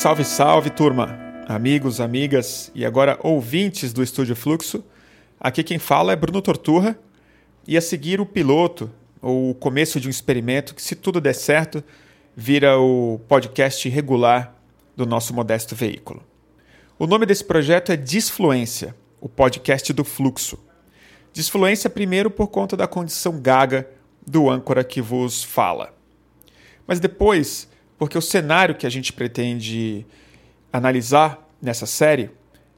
Salve, salve, turma! Amigos, amigas e agora ouvintes do Estúdio Fluxo. Aqui quem fala é Bruno Torturra e a seguir o piloto ou o começo de um experimento que, se tudo der certo, vira o podcast regular do nosso modesto veículo. O nome desse projeto é Disfluência, o podcast do fluxo. Disfluência, primeiro, por conta da condição gaga do âncora que vos fala. Mas depois, porque o cenário que a gente pretende analisar nessa série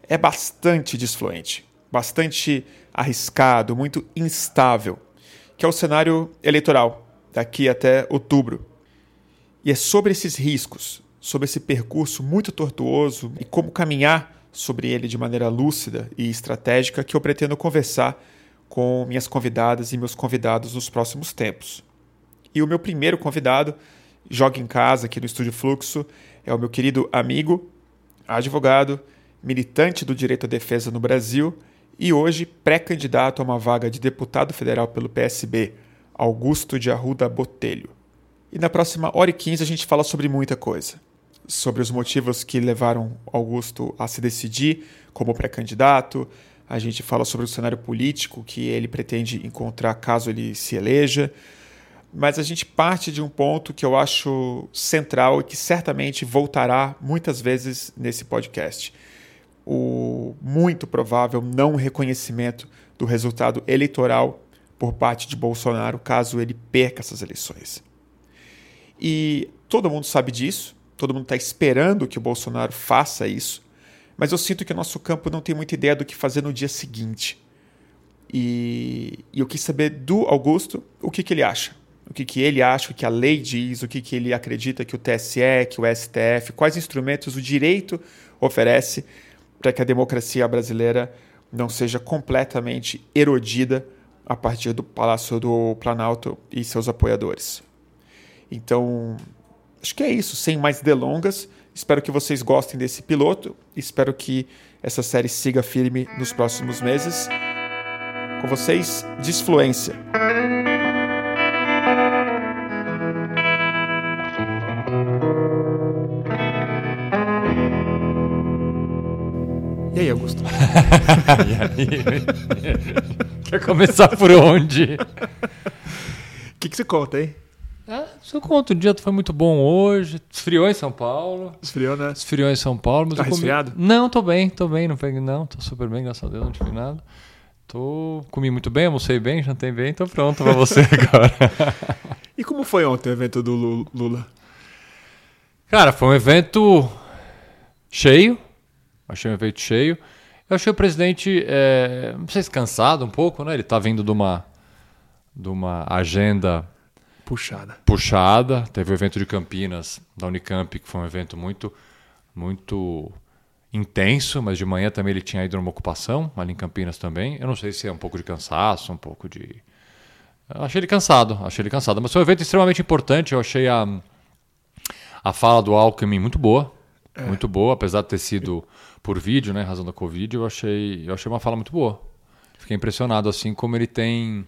é bastante disfluente, bastante arriscado, muito instável, que é o cenário eleitoral daqui até outubro. E é sobre esses riscos, sobre esse percurso muito tortuoso e como caminhar sobre ele de maneira lúcida e estratégica que eu pretendo conversar com minhas convidadas e meus convidados nos próximos tempos. E o meu primeiro convidado, joga em casa aqui no Estúdio Fluxo, é o meu querido amigo, advogado, militante do direito à defesa no Brasil e hoje pré-candidato a uma vaga de deputado federal pelo PSB, Augusto de Arruda Botelho. E na próxima hora e quinze a gente fala sobre muita coisa. Sobre os motivos que levaram Augusto a se decidir como pré-candidato, a gente fala sobre o cenário político que ele pretende encontrar caso ele se eleja, mas a gente parte de um ponto que eu acho central e que certamente voltará muitas vezes nesse podcast. O muito provável não reconhecimento do resultado eleitoral por parte de Bolsonaro caso ele perca essas eleições. E todo mundo sabe disso, todo mundo está esperando que o Bolsonaro faça isso, mas eu sinto que o nosso campo não tem muita ideia do que fazer no dia seguinte. E, e eu quis saber do Augusto o que, que ele acha. O que, que ele acha, o que a lei diz, o que, que ele acredita que o TSE, que o STF, quais instrumentos o direito oferece para que a democracia brasileira não seja completamente erodida a partir do Palácio do Planalto e seus apoiadores. Então, acho que é isso, sem mais delongas. Espero que vocês gostem desse piloto. Espero que essa série siga firme nos próximos meses. Com vocês, Disfluência. E aí, Augusto? e aí? Quer começar por onde? O que, que você conta, hein? Ah, eu conto, o dia foi muito bom hoje. Esfriou em São Paulo. Esfriou, né? Esfriou em São Paulo. Mas tá eu comi... resfriado? Não, tô bem, tô bem. Não peguei, não. Tô super bem, graças a Deus, não tive nada. Tô... Comi muito bem, almocei bem, jantei bem, tô pronto pra você agora. e como foi ontem o evento do Lula? Cara, foi um evento cheio. Achei um evento cheio. Eu achei o presidente, é, não sei se cansado um pouco, né? Ele tá vindo de uma, de uma agenda Puxada. Puxada. Teve o evento de Campinas, da Unicamp, que foi um evento muito, muito intenso, mas de manhã também ele tinha ido numa ocupação, ali em Campinas também. Eu não sei se é um pouco de cansaço, um pouco de. Eu achei ele cansado, achei ele cansado. Mas foi um evento extremamente importante. Eu achei a, a fala do Alckmin muito boa. É. Muito boa, apesar de ter sido por vídeo, né, razão da Covid, eu achei, eu achei uma fala muito boa. Fiquei impressionado assim como ele tem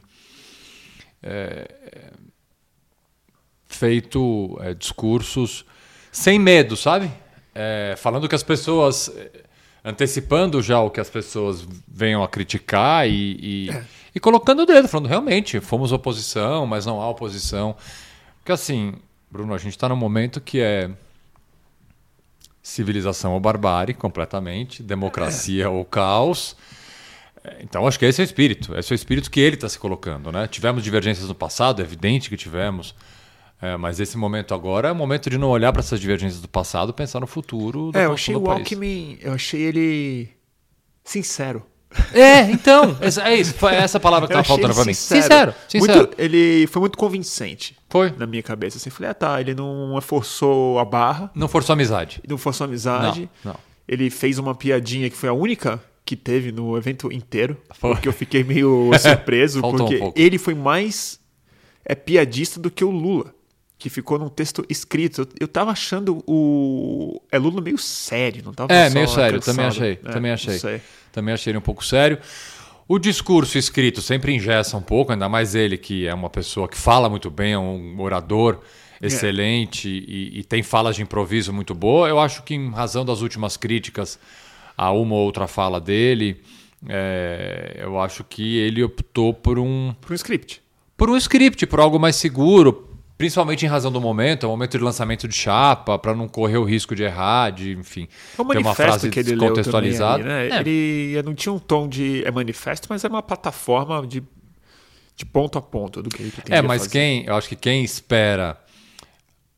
é, feito é, discursos sem medo, sabe? É, falando que as pessoas. antecipando já o que as pessoas venham a criticar e, e, é. e colocando o dedo, falando realmente, fomos oposição, mas não há oposição. Porque assim, Bruno, a gente está num momento que é civilização ou barbárie completamente, democracia é. ou caos. Então acho que esse é o espírito, esse é o espírito que ele está se colocando, né? Tivemos divergências no passado, é evidente que tivemos. É, mas esse momento agora é o momento de não olhar para essas divergências do passado, pensar no futuro. Do é, eu achei o Alckmin, eu achei ele sincero. É, então, é isso, foi essa palavra que estava faltando para mim. Sincero, sincero. Muito, ele foi muito convincente. Foi. Na minha cabeça. Assim, falei, ah tá, ele não forçou a barra. Não forçou a amizade. Não forçou a amizade. Não, não. Ele fez uma piadinha que foi a única que teve no evento inteiro. Foi. Porque eu fiquei meio surpreso, porque um ele foi mais é piadista do que o Lula que ficou num texto escrito. Eu, eu tava achando o. É Lula meio sério, não tava É, meio sério, cansado. também achei. É, também achei. Também achei ele um pouco sério. O discurso escrito sempre engessa um pouco, ainda mais ele, que é uma pessoa que fala muito bem, é um orador. excelente e, e, tem falas de improviso muito boa. Eu acho que, em razão das últimas críticas a uma ou outra fala dele, é, eu acho que ele optou por um. Por um script. Por um script, por algo mais seguro, principalmente em razão do momento, é o momento de lançamento de chapa, para não correr o risco de errar, de, enfim, é um ter uma frase que ele contextualizada. Ali, né? é. Ele não tinha um tom de é manifesto, mas é uma plataforma de, de ponto a ponto do que ele tem É, mas fazer. quem, eu acho que quem espera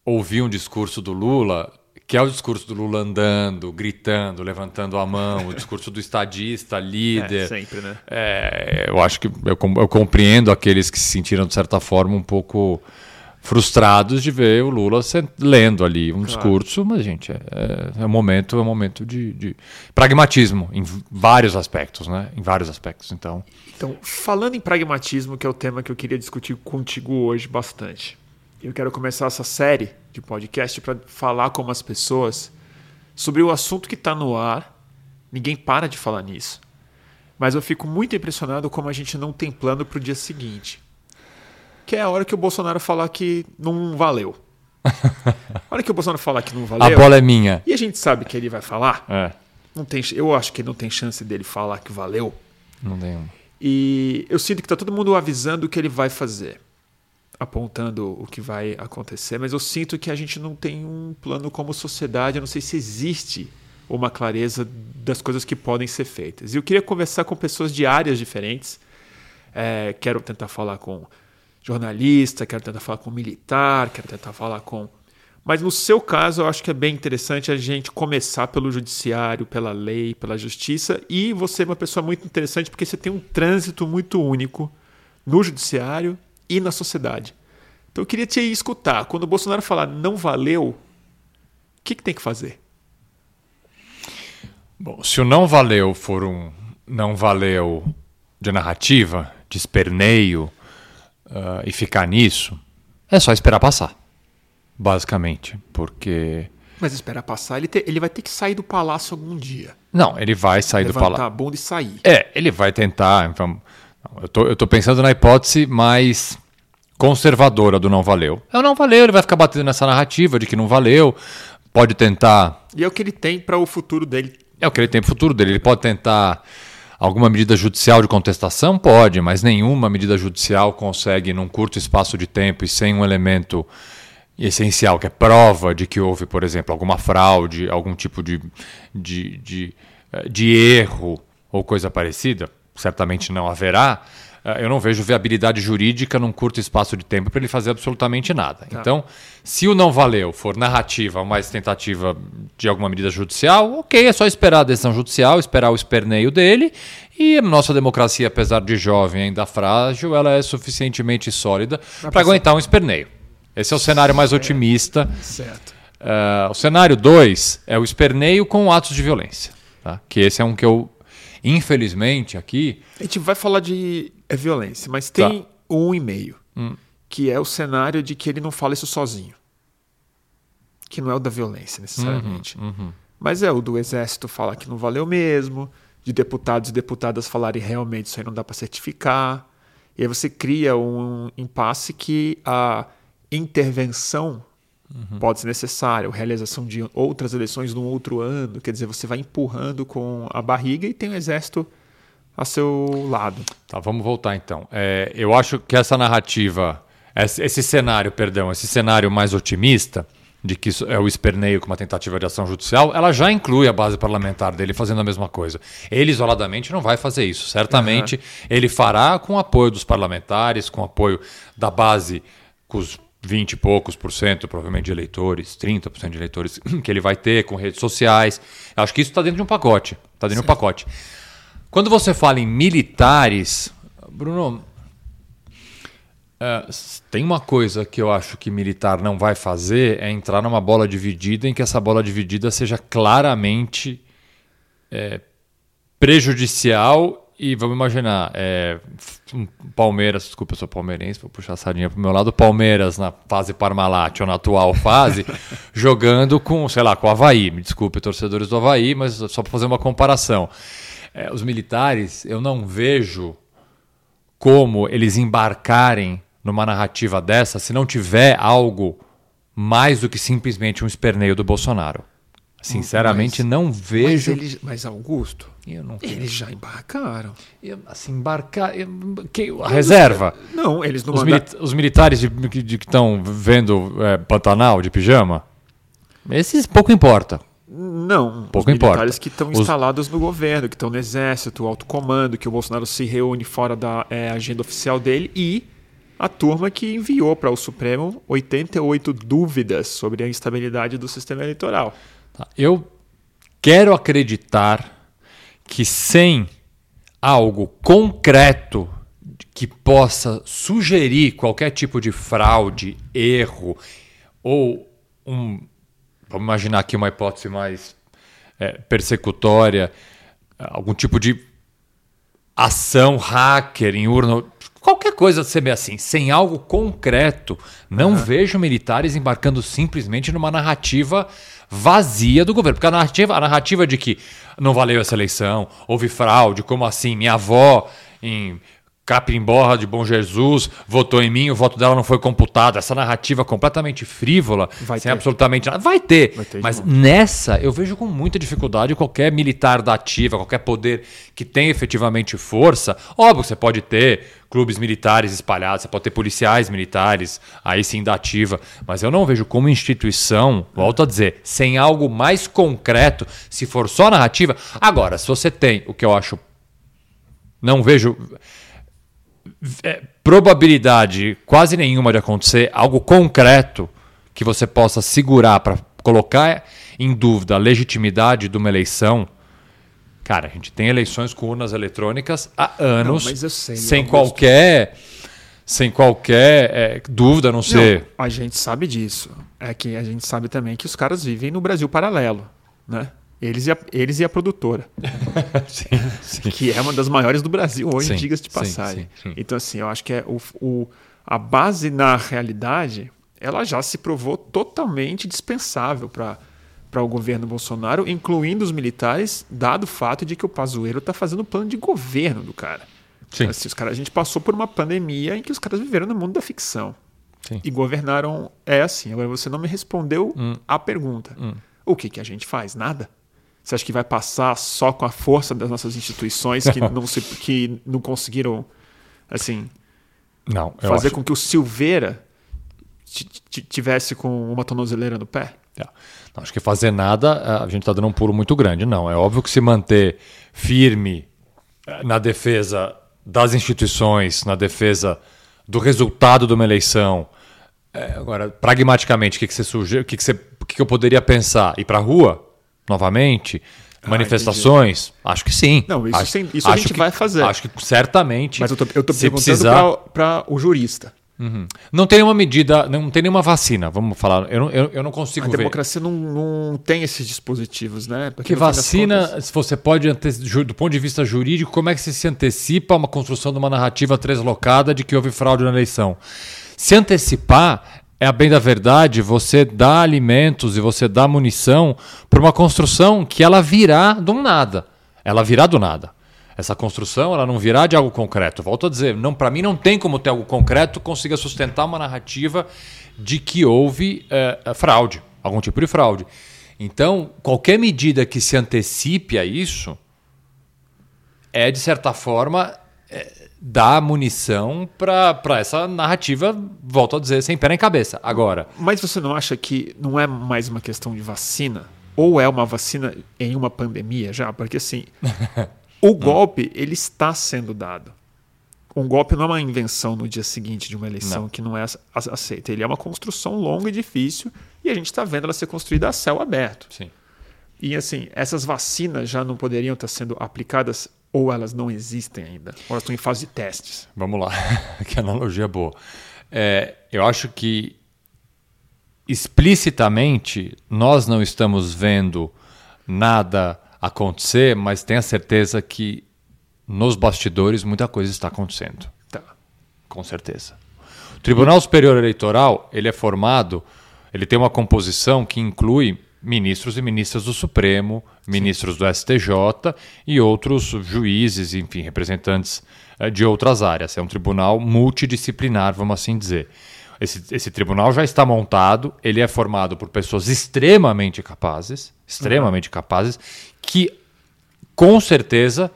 ouvir um discurso do Lula, que é o discurso do Lula andando, gritando, levantando a mão, o discurso do estadista, líder. É, sempre, né? É, eu acho que eu, eu compreendo aqueles que se sentiram, de certa forma, um pouco frustrados de ver o Lula lendo ali um claro. discurso, mas gente, é, é, um momento, é um momento de, de, pragmatismo em vários aspectos, né? Em vários aspectos. Então, então, falando em pragmatismo, que é o tema que eu queria discutir contigo hoje bastante. Eu quero começar essa série de podcast para falar com as pessoas sobre o assunto que está no ar. Ninguém para de falar nisso. Mas eu fico muito impressionado como a gente não tem plano para o dia seguinte. Que é a hora que o Bolsonaro falar que não valeu. a hora que o Bolsonaro falar que não valeu. A bola é minha. E a gente sabe que ele vai falar. É. Não tem, eu acho que não tem chance dele falar que valeu. Não tem. E eu sinto que está todo mundo avisando o que ele vai fazer apontando o que vai acontecer, mas eu sinto que a gente não tem um plano como sociedade, eu não sei se existe uma clareza das coisas que podem ser feitas. E eu queria conversar com pessoas de áreas diferentes. É, quero tentar falar com jornalista, quero tentar falar com militar, quero tentar falar com. Mas no seu caso, eu acho que é bem interessante a gente começar pelo judiciário, pela lei, pela justiça. E você é uma pessoa muito interessante porque você tem um trânsito muito único no judiciário e na sociedade. Então eu queria te escutar. Quando o Bolsonaro falar não valeu, o que, que tem que fazer? Bom, se o não valeu for um não valeu de narrativa, de esperneio uh, e ficar nisso, é só esperar passar. Basicamente. Porque. Mas esperar passar, ele, te, ele vai ter que sair do palácio algum dia. Não, ele vai sair Levantar do palácio. a bunda e sair. É, ele vai tentar. Então, eu tô, eu tô pensando na hipótese mais conservadora do não valeu. É o não valeu, ele vai ficar batendo nessa narrativa de que não valeu, pode tentar. E é o que ele tem para o futuro dele. É o que ele tem para o futuro dele. Ele pode tentar alguma medida judicial de contestação? Pode, mas nenhuma medida judicial consegue, num curto espaço de tempo e sem um elemento essencial, que é prova de que houve, por exemplo, alguma fraude, algum tipo de, de, de, eh, de erro ou coisa parecida, certamente não haverá, eu não vejo viabilidade jurídica num curto espaço de tempo para ele fazer absolutamente nada. Tá. Então, se o não valeu for narrativa, mais tentativa de alguma medida judicial, ok, é só esperar a decisão judicial, esperar o esperneio dele. E a nossa democracia, apesar de jovem ainda frágil, ela é suficientemente sólida para aguentar um esperneio. Esse é o cenário mais otimista. Certo. Uh, o cenário 2 é o esperneio com atos de violência. Tá? Que esse é um que eu Infelizmente, aqui. A gente vai falar de é violência, mas tem tá. um e-mail, hum. que é o cenário de que ele não fala isso sozinho. Que não é o da violência, necessariamente. Uhum, uhum. Mas é o do exército falar que não valeu mesmo, de deputados e deputadas falarem realmente isso aí não dá para certificar. E aí você cria um impasse que a intervenção Uhum. Pode ser necessário, realização de outras eleições num outro ano, quer dizer, você vai empurrando com a barriga e tem o exército a seu lado. Tá, vamos voltar então. É, eu acho que essa narrativa, esse cenário, perdão, esse cenário mais otimista, de que é o esperneio com uma tentativa de ação judicial, ela já inclui a base parlamentar dele fazendo a mesma coisa. Ele isoladamente não vai fazer isso. Certamente uhum. ele fará com apoio dos parlamentares, com apoio da base, com os 20 e poucos por cento, provavelmente, de eleitores, 30% de eleitores que ele vai ter com redes sociais. Acho que isso está dentro de um pacote. Está dentro Sim. de um pacote. Quando você fala em militares, Bruno, uh, tem uma coisa que eu acho que militar não vai fazer é entrar numa bola dividida em que essa bola dividida seja claramente é, prejudicial e vamos imaginar, é, Palmeiras, desculpa, eu sou palmeirense, vou puxar a sardinha pro meu lado, Palmeiras na fase Parmalat, ou na atual fase, jogando com, sei lá, com o Havaí. Me desculpe, torcedores do Havaí, mas só para fazer uma comparação. É, os militares, eu não vejo como eles embarcarem numa narrativa dessa se não tiver algo mais do que simplesmente um esperneio do Bolsonaro. Sinceramente, Mas- não Mas, vejo. eles, mas Augusto, Eu não eles já embarcaram. eu, assim, embarcar. eu- que- a reserva. Não, eles não Os, mandaram. mili- os militares de, de- de que estão vendo é, Pantanal de pijama, esses pouco importa. Não, Pouco os importa. militares que estão Os- instalados no governo, que estão no exército, alto comando, que o Bolsonaro se reúne fora da é, agenda oficial dele e a turma que enviou para o Supremo 88 dúvidas sobre a instabilidade do sistema eleitoral. Tá? Eu quero acreditar que sem algo concreto que possa sugerir qualquer tipo de fraude, erro ou um. Vamos imaginar aqui uma hipótese mais é, persecutória, algum tipo de ação hacker em urna, qualquer coisa seja assim, sem algo concreto, não vejo militares embarcando simplesmente numa narrativa vazia do governo, porque a narrativa, a narrativa de que não valeu essa eleição, houve fraude, como assim, minha avó em Capimborra de Bom Jesus votou em mim, o voto dela não foi computado, essa narrativa completamente frívola, Vai sem ter. absolutamente nada, vai ter, Vai ter mas. Nessa, eu vejo com muita dificuldade qualquer militar da ativa, qualquer poder que tenha efetivamente força. Óbvio, você pode ter clubes militares espalhados, você pode ter policiais militares, aí sim da ativa, mas eu não vejo como instituição, volto a dizer, sem algo mais concreto, se for só narrativa. Agora, se você tem o que eu acho. Não vejo é, probabilidade quase nenhuma de acontecer, algo concreto que você possa segurar para colocar em dúvida a legitimidade de uma eleição. Cara, a gente tem eleições com urnas eletrônicas há anos, eu sei, sem Augusto. qualquer, sem qualquer é, dúvida, a não ser. Não, a gente sabe disso. É que a gente sabe também que os caras vivem no Brasil paralelo, né? Eles e a, eles e a produtora, sim, sim. que é uma das maiores do Brasil hoje, diga-se de passagem. sim. Então, assim, eu acho que é o, o- a base na realidade, ela já se provou totalmente dispensável para para o governo Bolsonaro, incluindo os militares, dado o fato de que o Pazuello está fazendo o plano de governo do cara. Sim. Assim, os caras, a gente passou por uma pandemia em que os caras viveram no mundo da ficção Sim. e governaram é assim. Agora você não me respondeu Hum. a pergunta. O que, que a gente faz? Nada? Você acha que vai passar só com a força das nossas instituições que não se, que não conseguiram assim Não, fazer acho- com que o Silveira ti- ti- tivesse com uma tornozeleira no pé? É. Não, acho que fazer nada, a gente está dando um pulo muito grande. Não, é óbvio que se manter firme eh, na defesa das instituições, na defesa do resultado de uma eleição. É, agora, pragmaticamente, o que, que você sugere? O que, que, você, o que, que eu poderia pensar? Ir para a rua novamente? Manifestações? Acho que sim. Não, isso acho, sem- isso a acho gente que- vai fazer. Acho que certamente. Mas eu tô, eu tô perguntando precisar, para o jurista. Não tem nenhuma medida, não tem nenhuma vacina, vamos falar. Eu não, eu, eu não consigo A ver. democracia não, não tem esses dispositivos, né? Porque Que vacina, se você pode, do ponto de vista jurídico, como é que você se antecipa a uma construção de uma narrativa translocada de que houve fraude na eleição? Se antecipar, é a bem da verdade, você dá alimentos e você dá munição para uma construção que ela virá do nada. Ela virá do nada. Essa construção ela não virá de algo concreto. Volto a dizer, não, para mim não tem como ter algo concreto consiga sustentar uma narrativa de que houve eh, fraude, algum tipo de fraude. Então, qualquer medida que se antecipe a isso é, de certa forma, é, dar munição para essa narrativa, volto a dizer, sem pé nem cabeça. Agora, Mas você não acha que não é mais uma questão de vacina? Ou é uma vacina em uma pandemia já? Porque assim, o golpe ele está sendo dado. Um golpe não é uma invenção no dia seguinte de uma eleição Não. que não é ace- aceita. Ele é uma construção longa e difícil e a gente está vendo ela ser construída a céu aberto. sim. E assim, essas vacinas já não poderiam estar sendo aplicadas ou elas não existem ainda? Ou elas estão em fase de testes? Vamos lá, que analogia boa. É, eu acho que explicitamente nós não estamos vendo nada acontecer, mas tenha certeza que nos bastidores muita coisa está acontecendo. Tá. Com certeza. O Tribunal Superior Eleitoral ele é formado, ele tem uma composição que inclui ministros e ministras do Supremo, ministros do STJ e outros juízes, enfim, representantes eh, de outras áreas. É um tribunal multidisciplinar, vamos assim dizer. esse, esse tribunal já está montado, ele é formado por pessoas extremamente capazes, extremamente uhum. capazes, que com certeza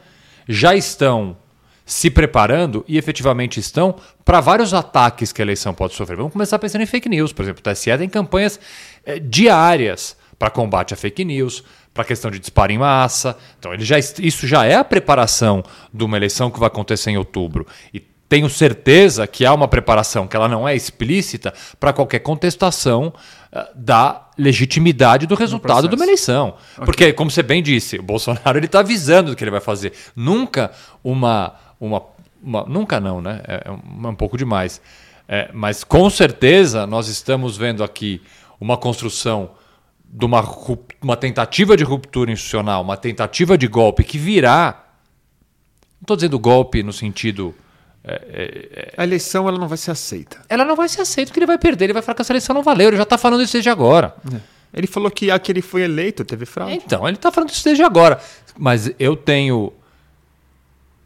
já estão se preparando e efetivamente estão para vários ataques que a eleição pode sofrer. Vamos começar pensando em fake news, por exemplo. O TSE tem campanhas é, diárias para combate a fake news, para a questão de disparo em massa. Então, ele já, isso já é a preparação de uma eleição que vai acontecer em outubro. E tenho certeza que há uma preparação que ela não é explícita para qualquer contestação uh, da legitimidade do resultado de uma eleição. Okay. Porque, como você bem disse, o Bolsonaro ele está avisando do que ele vai fazer. Nunca uma, uma, uma nunca não, né? É, é um, é um pouco demais. É, mas com certeza nós estamos vendo aqui uma construção de uma, uma tentativa de ruptura institucional, uma tentativa de golpe que virá. Não estou dizendo golpe no sentido é, é, é, a eleição ela não vai ser aceita. Ela não vai ser aceita porque ele vai perder, ele vai falar que essa eleição não valeu. Ele já está falando isso desde agora. É. Ele falou que a que ele foi eleito teve fraude. Então, ele está falando isso desde agora. Mas eu tenho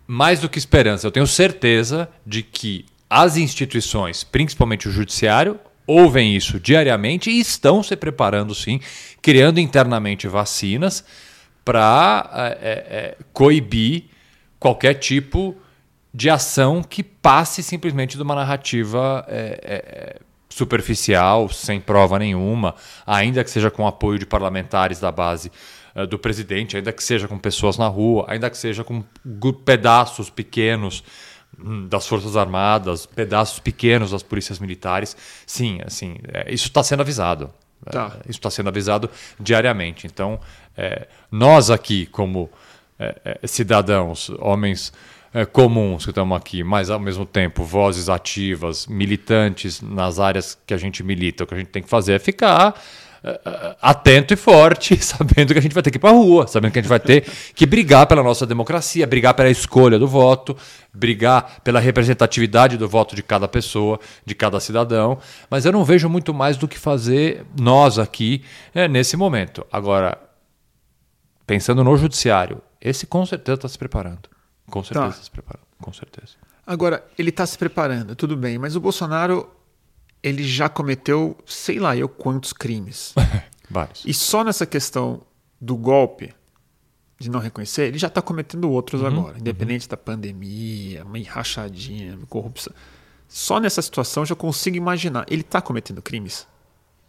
mais do que esperança, eu tenho certeza de que as instituições, principalmente o judiciário, ouvem isso diariamente e estão se preparando sim, criando internamente vacinas para é, é, coibir qualquer tipo de ação que passe simplesmente de uma narrativa é, superficial, sem prova nenhuma, ainda que seja com apoio de parlamentares da base do presidente, ainda que seja com pessoas na rua, ainda que seja com pedaços pequenos das Forças Armadas, pedaços pequenos das polícias militares. Sim, assim, é, isso está sendo avisado. Tá. É, isso está sendo avisado diariamente. Então, é, nós aqui, como cidadãos, homens é, comuns que estamos aqui, mas ao mesmo tempo vozes ativas, militantes nas áreas que a gente milita, o que a gente tem que fazer é ficar atento e forte, sabendo que a gente vai ter que ir para a rua, sabendo que a gente vai ter que brigar pela nossa democracia, brigar pela escolha do voto, brigar pela representatividade do voto de cada pessoa, de cada cidadão. Mas eu não vejo muito mais do que fazer nós aqui é, nesse momento. Agora, pensando no judiciário, esse com certeza está se preparando. Com certeza tá. se prepara, com certeza. Agora, ele está se preparando, tudo bem, mas o Bolsonaro ele já cometeu, sei lá eu quantos crimes. Vários. E só nessa questão do golpe, de não reconhecer, ele já está cometendo outros uhum, agora, independente uhum. da pandemia, uma rachadinha, corrupção. Só nessa situação eu já consigo imaginar. Ele está cometendo crimes?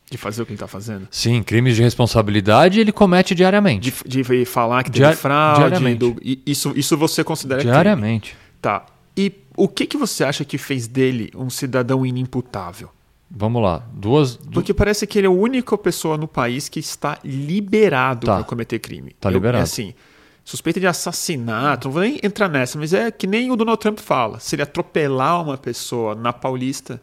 De fazer o que ele está fazendo? Sim, crimes de responsabilidade ele comete diariamente. De, de falar que teve fraude. Diariamente. Do, isso, isso você considera Diariamente. Crime. Tá. E o que, que você acha que fez dele um cidadão inimputável? Vamos lá. Duas. Du... Porque parece que ele é a única pessoa no país que está liberado tá. para cometer crime. Está liberado. É assim, suspeita de assassinato, não vou nem entrar nessa, mas é que nem o Donald Trump fala. Se ele atropelar uma pessoa na Paulista,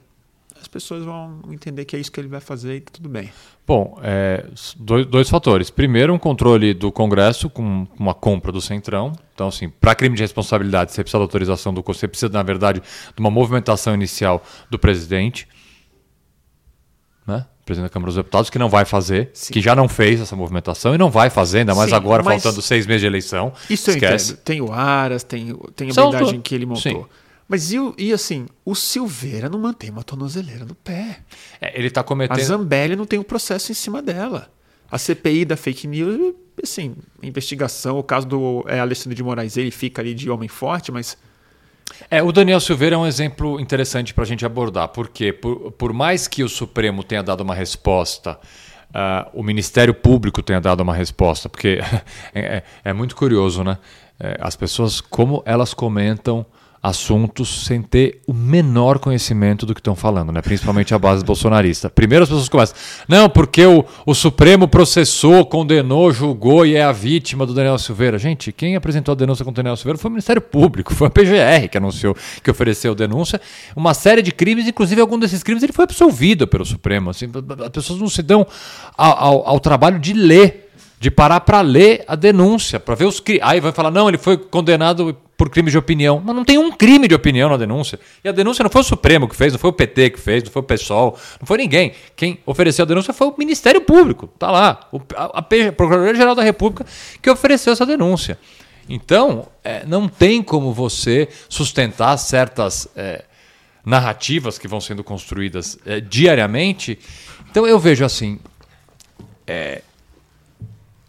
as pessoas vão entender que é isso que ele vai fazer e tá tudo bem. Bom, é, dois, dois, fatores. Primeiro, um controle do Congresso com uma compra do Centrão. Então, assim, para crime de responsabilidade, você precisa da autorização do Você precisa, na verdade, de uma movimentação inicial do presidente. Né? presidente da Câmara dos Deputados, que não vai fazer, Sim. que já não fez essa movimentação e não vai fazer, ainda mais Sim, agora, faltando seis meses de eleição. Isso Esquece. eu entendo. Tem o Aras, tem, tem a blindagem que ele montou. Sim. Mas e, e, assim, o Silveira não mantém uma tornozeleira no pé. É, ele está cometendo. A Zambelli não tem um processo em cima dela. A CPI da fake news, assim, investigação, o caso do é, Alexandre de Moraes, ele fica ali de homem forte, mas. É, o Daniel Silveira é um exemplo interessante para a gente abordar, porque por, por mais que o Supremo tenha dado uma resposta, uh, o Ministério Público tenha dado uma resposta, porque é, é, é, muito curioso, né? É, as pessoas, como elas comentam assuntos sem ter o menor conhecimento do que estão falando, né? principalmente a base bolsonarista. Primeiro as pessoas começam, não, porque o, o Supremo processou, condenou, julgou e é a vítima do Daniel Silveira. Gente, quem apresentou a denúncia contra o Daniel Silveira foi o Ministério Público, foi a PGR que anunciou, que ofereceu denúncia. Uma série de crimes, inclusive algum desses crimes, ele foi absolvido pelo Supremo. Assim, as pessoas não se dão ao, ao, ao trabalho de ler de parar para ler a denúncia, para ver os crimes. Aí vai falar, não, ele foi condenado por crime de opinião. Mas não tem um crime de opinião na denúncia. E a denúncia não foi o Supremo que fez, não foi o PT que fez, não foi o PSOL, não foi ninguém. Quem ofereceu a denúncia foi o Ministério Público. Tá lá. O, a, Procuradoria-Geral da República que ofereceu essa denúncia. Então, é, não tem como você sustentar certas. É, narrativas que vão sendo construídas é, diariamente. Então eu vejo assim, é,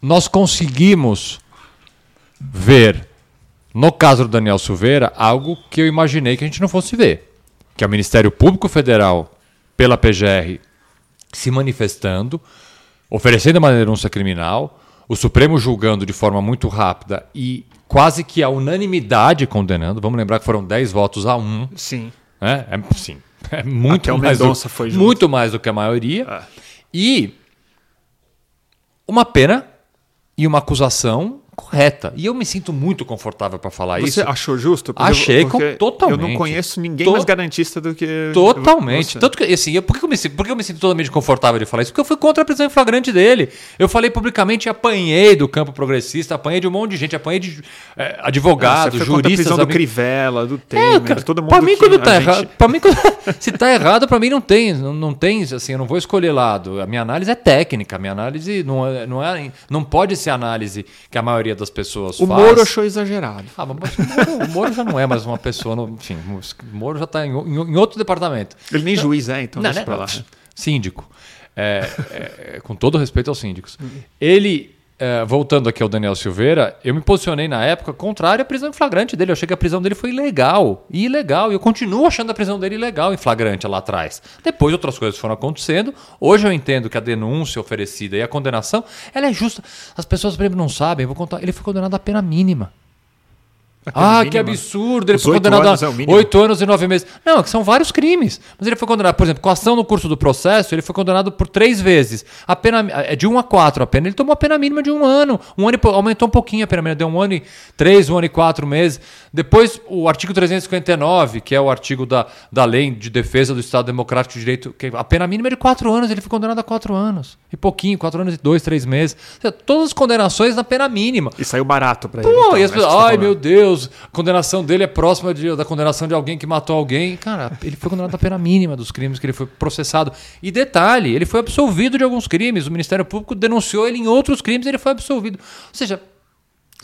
nós conseguimos ver no caso do Daniel Silveira algo que eu imaginei que a gente não fosse ver, que é o Ministério Público Federal pela PGR se manifestando, oferecendo uma denúncia criminal, o Supremo julgando de forma muito rápida e quase que a unanimidade condenando. Vamos lembrar que foram 10 votos a 1. Sim. É, é sim. É muito Até mais, do, foi junto. muito mais do que a maioria. Ah. E uma pena e uma acusação correta. E eu me sinto muito confortável para falar Você isso. achou justo? Porque Achei eu, porque totalmente. Eu não conheço ninguém To- mais garantista do que. Totalmente. você. Tanto que, assim, eu, por, que eu me, sinto- por que eu me sinto totalmente confortável de falar isso? Porque eu fui contra a prisão em flagrante dele. Eu falei publicamente, apanhei do campo progressista, apanhei de um monte de gente, apanhei de eh, Ah, advogados, você foi contra a juristas. prisão do Crivella, do É, Temer, cara, todo mundo pra mim quando tá gente- errado, para mim quando- se tá errado, pra mim não tem, não, não tem, assim, eu não vou escolher lado. A minha análise é técnica, a minha análise não é, não é, não pode ser análise que a maioria das pessoas O faz. Moro achou exagerado. Ah, mas o Moro, o Moro já não é mais uma pessoa, no- enfim, o Moro já está em, em- outro departamento. Ele nem juiz é, então Não, deixa né? pra lá. Síndico. É, é, com todo respeito aos síndicos. Ele, é, voltando aqui ao Daniel Silveira, eu me posicionei na época contrário à prisão em flagrante dele. Eu achei que a prisão dele foi ilegal. Ilegal. E eu continuo achando a prisão dele ilegal em flagrante lá atrás. Depois outras coisas foram acontecendo. Hoje eu entendo que a denúncia oferecida e a condenação, ela é justa. As pessoas, por exemplo, não sabem. Vou contar. Ele foi condenado a pena mínima. Ah, que absurdo! Ele Os foi condenado anos é a mínimo. oito anos e nove meses. Não, é que são vários crimes. Mas ele foi condenado, por exemplo, com ação no curso do processo, ele foi condenado por três vezes. A pena é de um a quatro a pena. Ele tomou a pena mínima de um ano. Um ano e, aumentou um pouquinho a pena mínima, deu um ano e três, um ano e quatro meses. Depois, o artigo 359, que é o artigo da, da lei de defesa do Estado Democrático de Direito, que a pena mínima é de quatro anos, ele foi condenado a quatro anos. E pouquinho, quatro anos e dois, três meses. Seja, todas as condenações na pena mínima. E saiu barato pra ele. Pô, então, e as é pessoas, ai meu. Deus, a condenação dele é próxima de- da condenação de alguém que matou alguém. Cara, ele foi condenado à pena mínima dos crimes que ele foi processado. E detalhe, ele foi absolvido de alguns crimes. O Ministério Público denunciou ele em outros crimes e ele foi absolvido. Ou seja,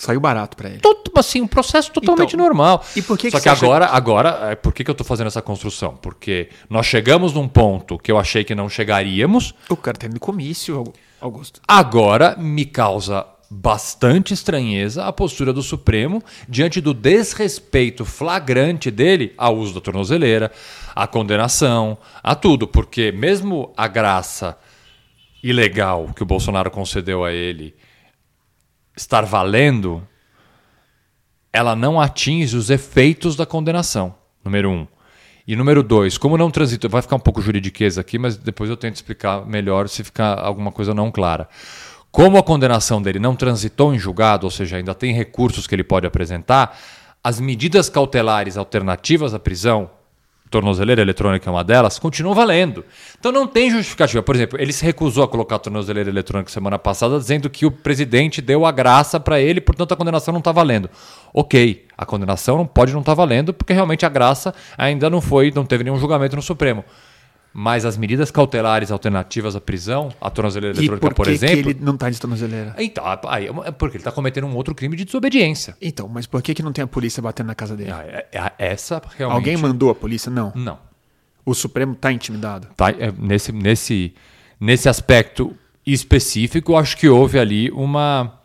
Saiu barato pra ele. todo, assim, um processo totalmente Então, normal. e por que Só que que, você acha agora, agora, é, por que, que eu estou fazendo essa construção? Porque nós chegamos num ponto que eu achei que não chegaríamos. O cara tá indo comício, Augusto. Agora me causa bastante estranheza a postura do Supremo diante do desrespeito flagrante dele ao uso da tornozeleira, à condenação, a tudo, porque mesmo a graça ilegal que o Bolsonaro concedeu a ele estar valendo, ela não atinge os efeitos da condenação. Número um. E número dois, como não transitou, vai ficar um pouco juridiqueza aqui, mas depois eu tento explicar melhor se ficar alguma coisa não clara. Como a condenação dele não transitou em julgado, ou seja, ainda tem recursos que ele pode apresentar, as medidas cautelares alternativas à prisão, tornozeleira eletrônica é uma delas, continuam valendo. Então não tem justificativa. Por exemplo, ele se recusou a colocar a tornozeleira eletrônica semana passada, dizendo que o presidente deu a graça para ele, portanto a condenação não está valendo. Ok, a condenação não pode não estar valendo, porque realmente a graça ainda não foi, não teve nenhum julgamento no Supremo. Mas as medidas cautelares alternativas à prisão, a tornozeleira E eletrônica, por por, exemplo. que ele não tá de tornozeleira? Então, aí, é porque ele está cometendo um outro crime de desobediência. Então, mas por que, que não tem a polícia batendo na casa dele? Ah, é- é- Essa realmente. Alguém mandou a polícia? Não. Não. O Supremo tá intimidado. Tá, é, nesse, nesse, nesse aspecto específico, acho que houve ali uma,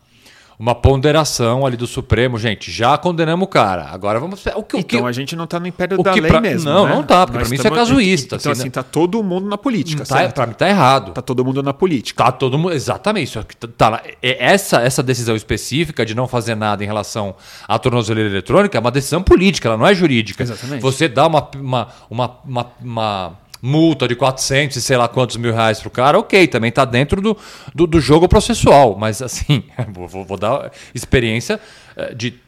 uma ponderação ali do Supremo. Gente, já condenamos o cara. Agora vamos. O que, o que, Então a gente não tá no império o da que lei pra- mesmo. não, né? não tá, porque pra mim isso é casuísta, Então, assim, assim, né? tá todo mundo na política, tá, mim tá errado. Tá todo mundo na política. Tá todo mundo. Exatamente. Isso tá-. É- essa, essa decisão específica de não fazer nada em relação à tornozeleira eletrônica é uma decisão política, ela não é jurídica. Exatamente. Você dá uma, uma, uma, uma, uma multa de 400 e sei lá quantos mil reais pro cara, ok, também tá dentro do, do, do jogo processual. Mas assim, vou, vou- vou dar experiência eh, de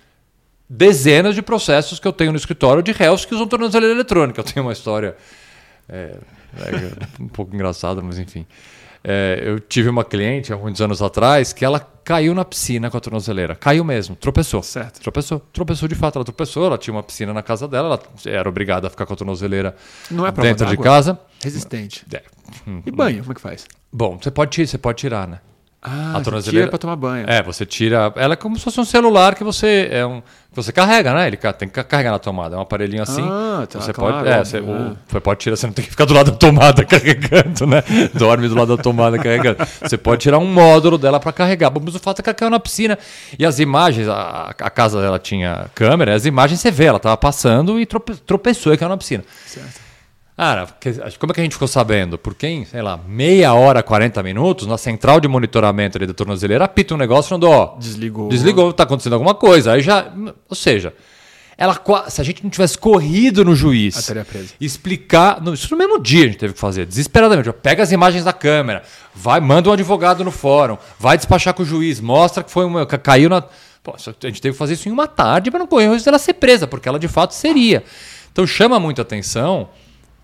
dezenas de processos que eu tenho no escritório de réus que usam tornozeleira eletrônica. Eu tenho uma história é, é um pouco engraçada, mas enfim. É, eu tive uma cliente há muitos anos atrás que ela caiu na piscina com a tornozeleira. Caiu mesmo, tropeçou. Certo. Tropeçou. Tropeçou de fato. Ela tropeçou, ela tinha uma piscina na casa dela, ela era obrigada a ficar com a tornozeleira Não é dentro de d'água? casa. Resistente. É. E banho, como é que faz? Bom, você pode, tirar, você pode tirar, né? Ah, a tornozeleira para tomar banho. É, você tira. Ela é como se fosse um celular que você é um, você carrega, né? Ele tem que carregar na tomada. É um aparelhinho assim. Ah, tá, você claro, pode, é, você, o, você pode tirar. Você não tem que ficar do lado da tomada carregando, né? Dorme do lado da tomada carregando. Você pode tirar um módulo dela para carregar. Mas o fato é que ela caiu na piscina e as imagens, a, a casa dela tinha câmera, as imagens você vê, ela tava passando e trope, tropeçou e caiu na piscina. Certo. Cara, como é que a gente ficou sabendo? Porque em, sei lá, meia hora, 40 minutos, na central de monitoramento ali da tornozeleira, apita um negócio falando, ó... Desligou. Desligou, tá acontecendo alguma coisa. Aí já... Ou seja, ela, se a gente não tivesse corrido no juiz, explicar... No, isso no mesmo dia a gente teve que fazer, desesperadamente. Pega as imagens da câmera, vai, manda um advogado no fórum, vai despachar com o juiz, mostra que foi uma, caiu na... Pô, a gente teve que fazer isso em uma tarde para não correr o risco dela ser presa, porque ela de fato seria. Então chama muita atenção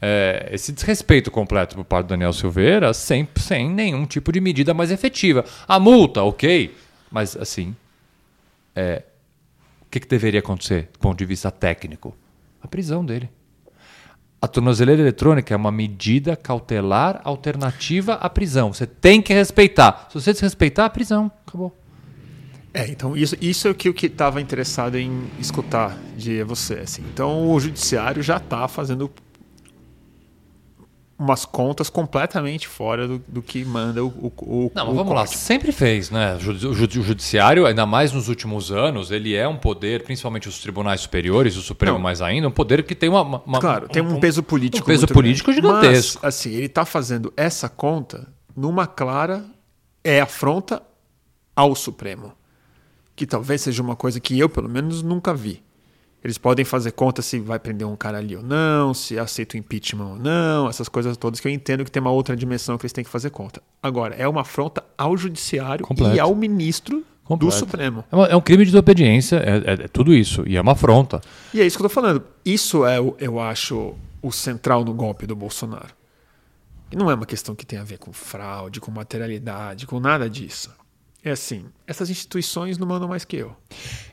é, esse desrespeito completo por parte do Daniel Silveira sem, sem nenhum tipo de medida mais efetiva. A multa, ok, mas assim, é, o que, que deveria acontecer do ponto de vista técnico? A prisão dele. A tornozeleira eletrônica é uma medida cautelar alternativa à prisão. Você tem que respeitar. Se você desrespeitar, a prisão. Acabou. É, então isso, isso é o que eu estava interessado em escutar de você. Assim. Então o judiciário já está fazendo umas contas completamente fora do, do que manda o, o, o Não, mas vamos lá, sempre fez, né? O judiciário, ainda mais nos últimos anos, ele é um poder, principalmente os tribunais superiores, o Supremo Não. mais ainda, um poder que tem uma. uma claro, um, tem um, peso político. Um peso político grande. gigantesco. Mas, assim, ele está fazendo essa conta numa clara é afronta ao Supremo. Que talvez seja uma coisa que eu, pelo menos, nunca vi. Eles podem fazer conta se vai prender um cara ali ou não, se aceita o impeachment ou não, essas coisas todas que eu entendo que tem uma outra dimensão que eles têm que fazer conta. Agora, é uma afronta ao judiciário Completo. e ao ministro Completo. do Supremo. É, é, um crime de desobediência, é, é, é, tudo isso, e é uma afronta. E é isso que eu estou falando. Isso é, eu acho, o central no golpe do Bolsonaro. E não é uma questão que tem a ver com fraude, com materialidade, com nada disso. É assim, essas instituições não mandam mais que eu.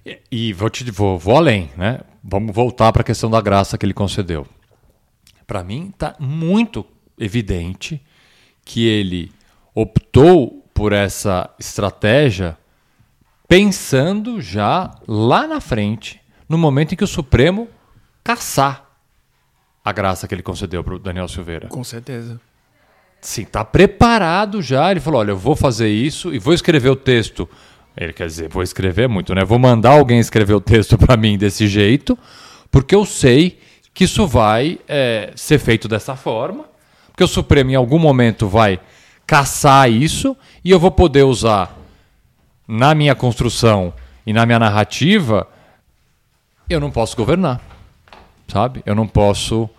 E, e vou, te, vou, vou além, né? Vamos voltar para a questão da graça que ele concedeu. Para mim, está muito evidente que ele optou por essa estratégia pensando já lá na frente, no momento em que o Supremo caçar a graça que ele concedeu para o Daniel Silveira. Com certeza. Sim, está preparado já. Ele falou: olha, eu vou fazer isso e vou escrever o texto. Ele quer dizer, vou escrever muito, né? Vou mandar alguém escrever o texto para mim desse jeito, porque eu sei que isso vai é, ser feito dessa forma, porque o Supremo em algum momento vai caçar isso e eu vou poder usar na minha construção e na minha narrativa. Eu não posso governar, sabe? Eu não posso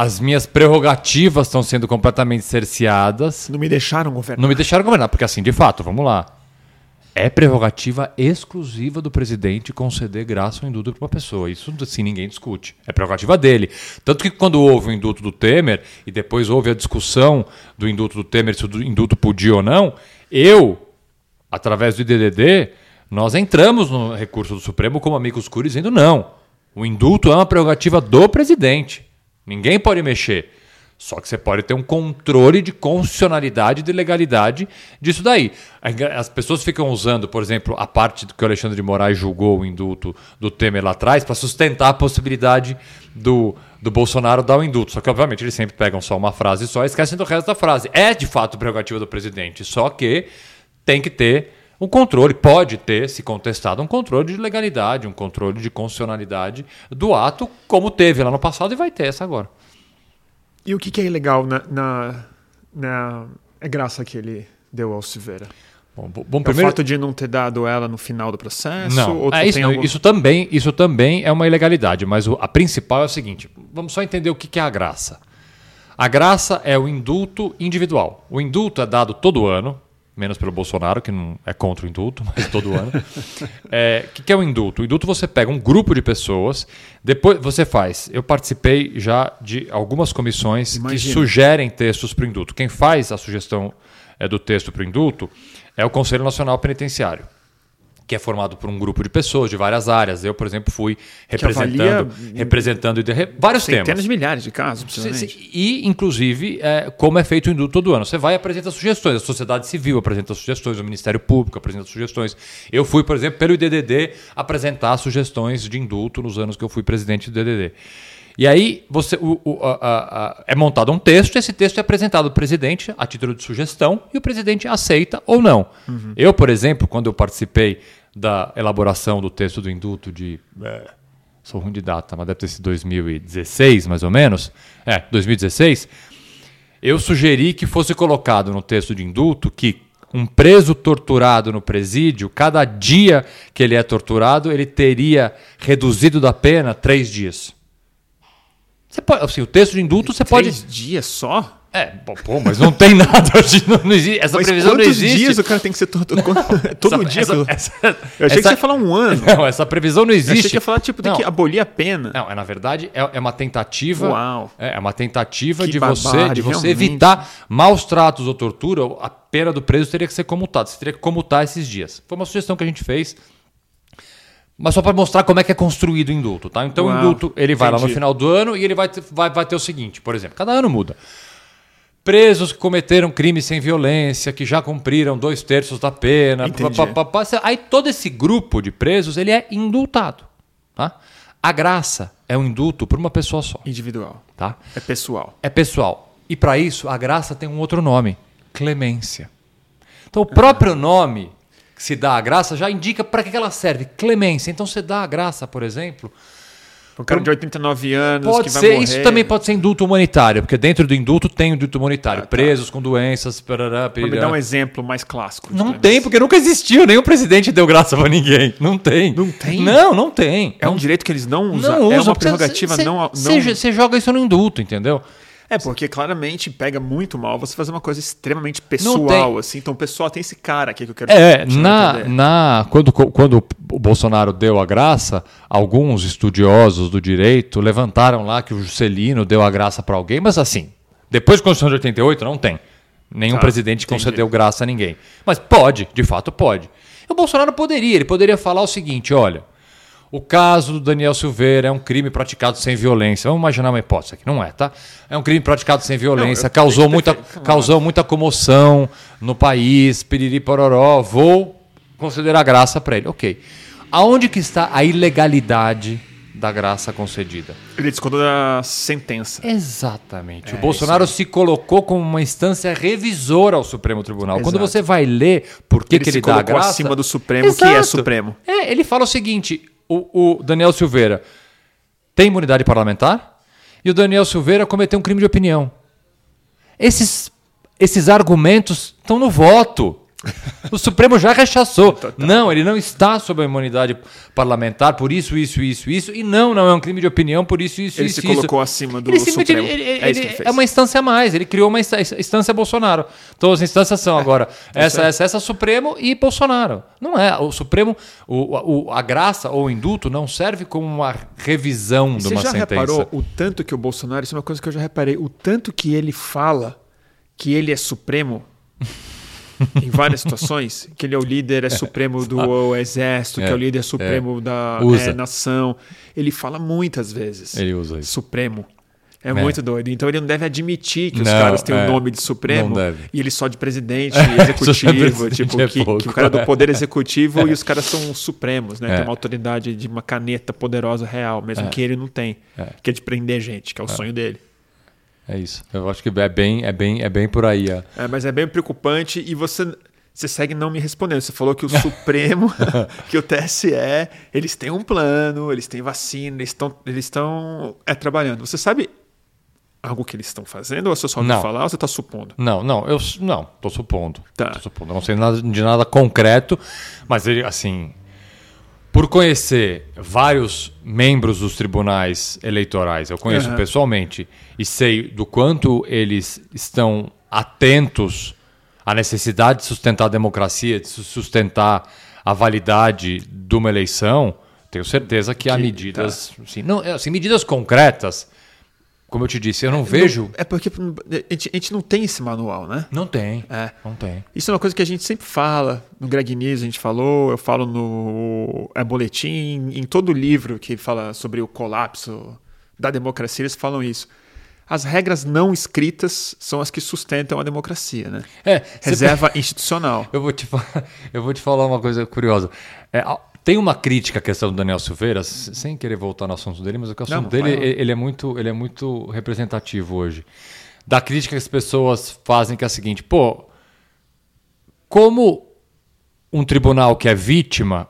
as minhas prerrogativas estão sendo completamente cerceadas. Não me deixaram governar. Não me deixaram governar, porque assim, de fato, vamos lá. É prerrogativa exclusiva do presidente conceder graça ou indulto para uma pessoa. Isso assim ninguém discute. É prerrogativa dele. Tanto que quando houve o indulto do Temer e depois houve a discussão do indulto do Temer se o indulto podia ou não, eu, através do IDDD, nós entramos no recurso do Supremo como amigos curos dizendo não. O indulto é uma prerrogativa do presidente. Ninguém pode mexer. Só que você pode ter um controle de constitucionalidade e de legalidade disso daí. As pessoas ficam usando, por exemplo, a parte que o Alexandre de Moraes julgou o indulto do Temer lá atrás para sustentar a possibilidade do, do Bolsonaro dar o indulto. Só que, obviamente, eles sempre pegam só uma frase só e esquecem do resto da frase. É, de fato, prerrogativa do presidente. Só que tem que ter um controle, pode ter, se contestado, um controle de legalidade, um controle de constitucionalidade do ato, como teve lá no passado e vai ter essa agora. E o que, que é ilegal na, na, na é graça que ele deu ao Silveira? Bom, bom, primeiro... É o fato de não ter dado ela no final do processo? Não, é isso, algum... isso, também, isso também é uma ilegalidade, mas o, a principal é o seguinte: vamos só entender o que, que é a graça. A graça é o indulto individual. O indulto é dado todo ano, menos pelo Bolsonaro, que não é contra o indulto, mas todo ano. O é, que, que é o indulto? O indulto você pega um grupo de pessoas, depois você faz. Eu participei já de algumas comissões Imagina. que sugerem textos para o indulto. Quem faz a sugestão é, do texto para o indulto é o Conselho Nacional Penitenciário. Que é formado por um grupo de pessoas de várias áreas. Eu, por exemplo, fui representando, representando vários Centenas temas. de milhares de casos. E, inclusive, é, como é feito o indulto todo ano. Você vai e apresenta sugestões. A sociedade civil apresenta sugestões, o Ministério Público apresenta sugestões. Eu fui, por exemplo, pelo IDDD apresentar sugestões de indulto nos anos que eu fui presidente do IDDD. E aí você, o- o- a- a- a- é montado um texto, esse texto é apresentado ao presidente a título de sugestão e o presidente aceita ou não. Eu, por exemplo, quando eu participei da elaboração do texto do indulto de. é, sou ruim de data, mas deve ter sido 2016, mais ou menos. É, 2016. Eu sugeri que fosse colocado no texto de indulto que um preso torturado no presídio, cada dia que ele é torturado, ele teria reduzido da pena três dias. Você pode, assim, o texto de indulto você pode. Três dias só? É, pô, mas não tem nada. Não, não existe, essa Mas previsão não quantos existe. dias o cara tem que ser todo, todo Essa- dia? essa- eu essa- achei que essa- você ia falar um ano. Não, essa previsão não Eu existe. achei que ia falar, tipo, tem Não. que abolir a pena. Não, é na verdade é, é uma tentativa. Uau. É, é uma tentativa Que de você, barbárie, de você realmente. evitar maus tratos ou tortura. A pena do preso teria que ser comutada. Você teria que comutar esses dias. Foi uma sugestão que a gente fez. Mas só para mostrar como é que é construído o indulto, tá? Então o Uau, indulto ele vai lá no entendi. final do ano e ele vai vai, vai ter o seguinte, por exemplo, cada ano muda. Presos que cometeram crimes sem violência, que já cumpriram dois terços da pena. Pá, pá, pá. Aí todo esse grupo de presos ele é indultado. Tá? A graça é um indulto por uma pessoa só. Individual. Tá? É pessoal. É pessoal. E para isso, a graça tem um outro nome: clemência. Então, o próprio nome que se dá à graça já indica para que que ela serve: clemência. Então, você dá a graça, por exemplo. Um cara de 89 anos Pode que vai ser, morrer. isso também pode ser indulto humanitário, porque dentro do indulto tem indulto humanitário. Ah, tá. Presos com doenças, parará, Mas me pirará. dá um exemplo mais clássico. Não tem, porque nunca existiu. Nenhum presidente deu graça pra ninguém. Não tem. Não tem? Não, não tem. É um Não- direito que eles não usam. não é usa, uma prerrogativa cê- não... não... cê- Você joga isso no indulto, entendeu? É, porque claramente pega muito mal você fazer uma coisa extremamente pessoal, assim. Então, pessoal, tem esse cara aqui que eu quero É, te na, na, quando, quando o Bolsonaro deu a graça, alguns estudiosos do direito levantaram lá que o Juscelino deu a graça para alguém, mas assim, depois da Constituição de 88 não tem. Nenhum Tá, presidente entendi. concedeu graça a ninguém. Mas pode, de fato pode. E o Bolsonaro poderia, ele poderia falar o seguinte, olha, o caso do Daniel Silveira é um crime praticado sem violência. Vamos imaginar uma hipótese aqui, não é, tá? É um crime praticado sem violência, eu- causou, muita, defender, causou muita comoção no país, piriri pororó, vou considerar graça para ele. Ok. Aonde que está a ilegalidade da graça concedida? Ele discordou da sentença. Exatamente. É, o Bolsonaro se colocou como uma instância revisora ao Supremo Tribunal. Quando Exato. você vai ler por que Ele que se ele dá a graça... acima do Supremo, que é Exato. Supremo. É, ele fala o seguinte: o, o Daniel Silveira tem imunidade parlamentar e o Daniel Silveira cometeu um crime de opinião. Esses, esses argumentos estão no voto. O Supremo já rechaçou. Não, ele não está sob a imunidade parlamentar por isso, isso, isso, isso. E não, não é um crime de opinião por isso, isso, Ele isso. se isso. colocou acima do Ele Supremo. ele- ele- é isso que ele- ele fez. é uma instância a mais. Ele criou uma instância, Bolsonaro. Então as instâncias são agora essa, essa, essa, Supremo e Bolsonaro. Não é. O Supremo, o, o- a graça ou o indulto não serve como uma revisão de Você uma já sentença. reparou o tanto que o Bolsonaro, isso é uma coisa que eu já reparei, o tanto que ele fala que ele é supremo em várias situações, que ele é o líder é supremo do exército, que é o líder supremo da Usa. é, nação. Ele fala muitas vezes. Ele usa isso. Supremo. É, muito doido. Então ele não deve admitir que os Não, caras têm o é. nome de Supremo e ele só de presidente, É, executivo, presidente tipo, é que, pouco. que o cara é do poder executivo e os caras são os supremos, né? É. Tem uma autoridade de uma caneta poderosa real, mesmo que ele não tem. Que é de prender gente, que é o sonho dele. É isso. Eu acho que é bem, é bem, é bem por aí. ó. É, mas é bem preocupante e você, você segue não me respondendo. Você falou que o Supremo, que o TSE, eles têm um plano, eles têm vacina, eles estão eles estão é, trabalhando. Você sabe algo que eles estão fazendo ou você só Não. falar ou você está supondo? Não, não, eu não, tô supondo. Tá. Tô supondo. Eu não sei nada, de nada concreto, mas ele, assim, por conhecer vários membros dos tribunais eleitorais, eu conheço Aham. pessoalmente e sei do quanto eles estão atentos à necessidade de sustentar a democracia, de su- sustentar a validade de uma eleição, tenho certeza que há medidas, assim, não, é, assim, medidas concretas como eu te disse, eu não vejo. Não, é porque a gente, a gente, não tem esse manual, né? Não tem. É. Não tem. Isso é uma coisa que a gente sempre fala. No Greg News a gente falou, eu falo no é, boletim, em todo livro que fala sobre o colapso da democracia, eles falam isso. As regras não escritas são as que sustentam a democracia, né? É, Reserva você... institucional. Eu vou, te falar, eu vou te falar uma coisa curiosa. É, tem uma crítica à questão do Daniel Silveira, sem querer voltar no assunto dele, mas o assunto Não, dele ele é, muito, ele é muito representativo hoje. Da crítica que as pessoas fazem, que é a seguinte: pô, como um tribunal que é vítima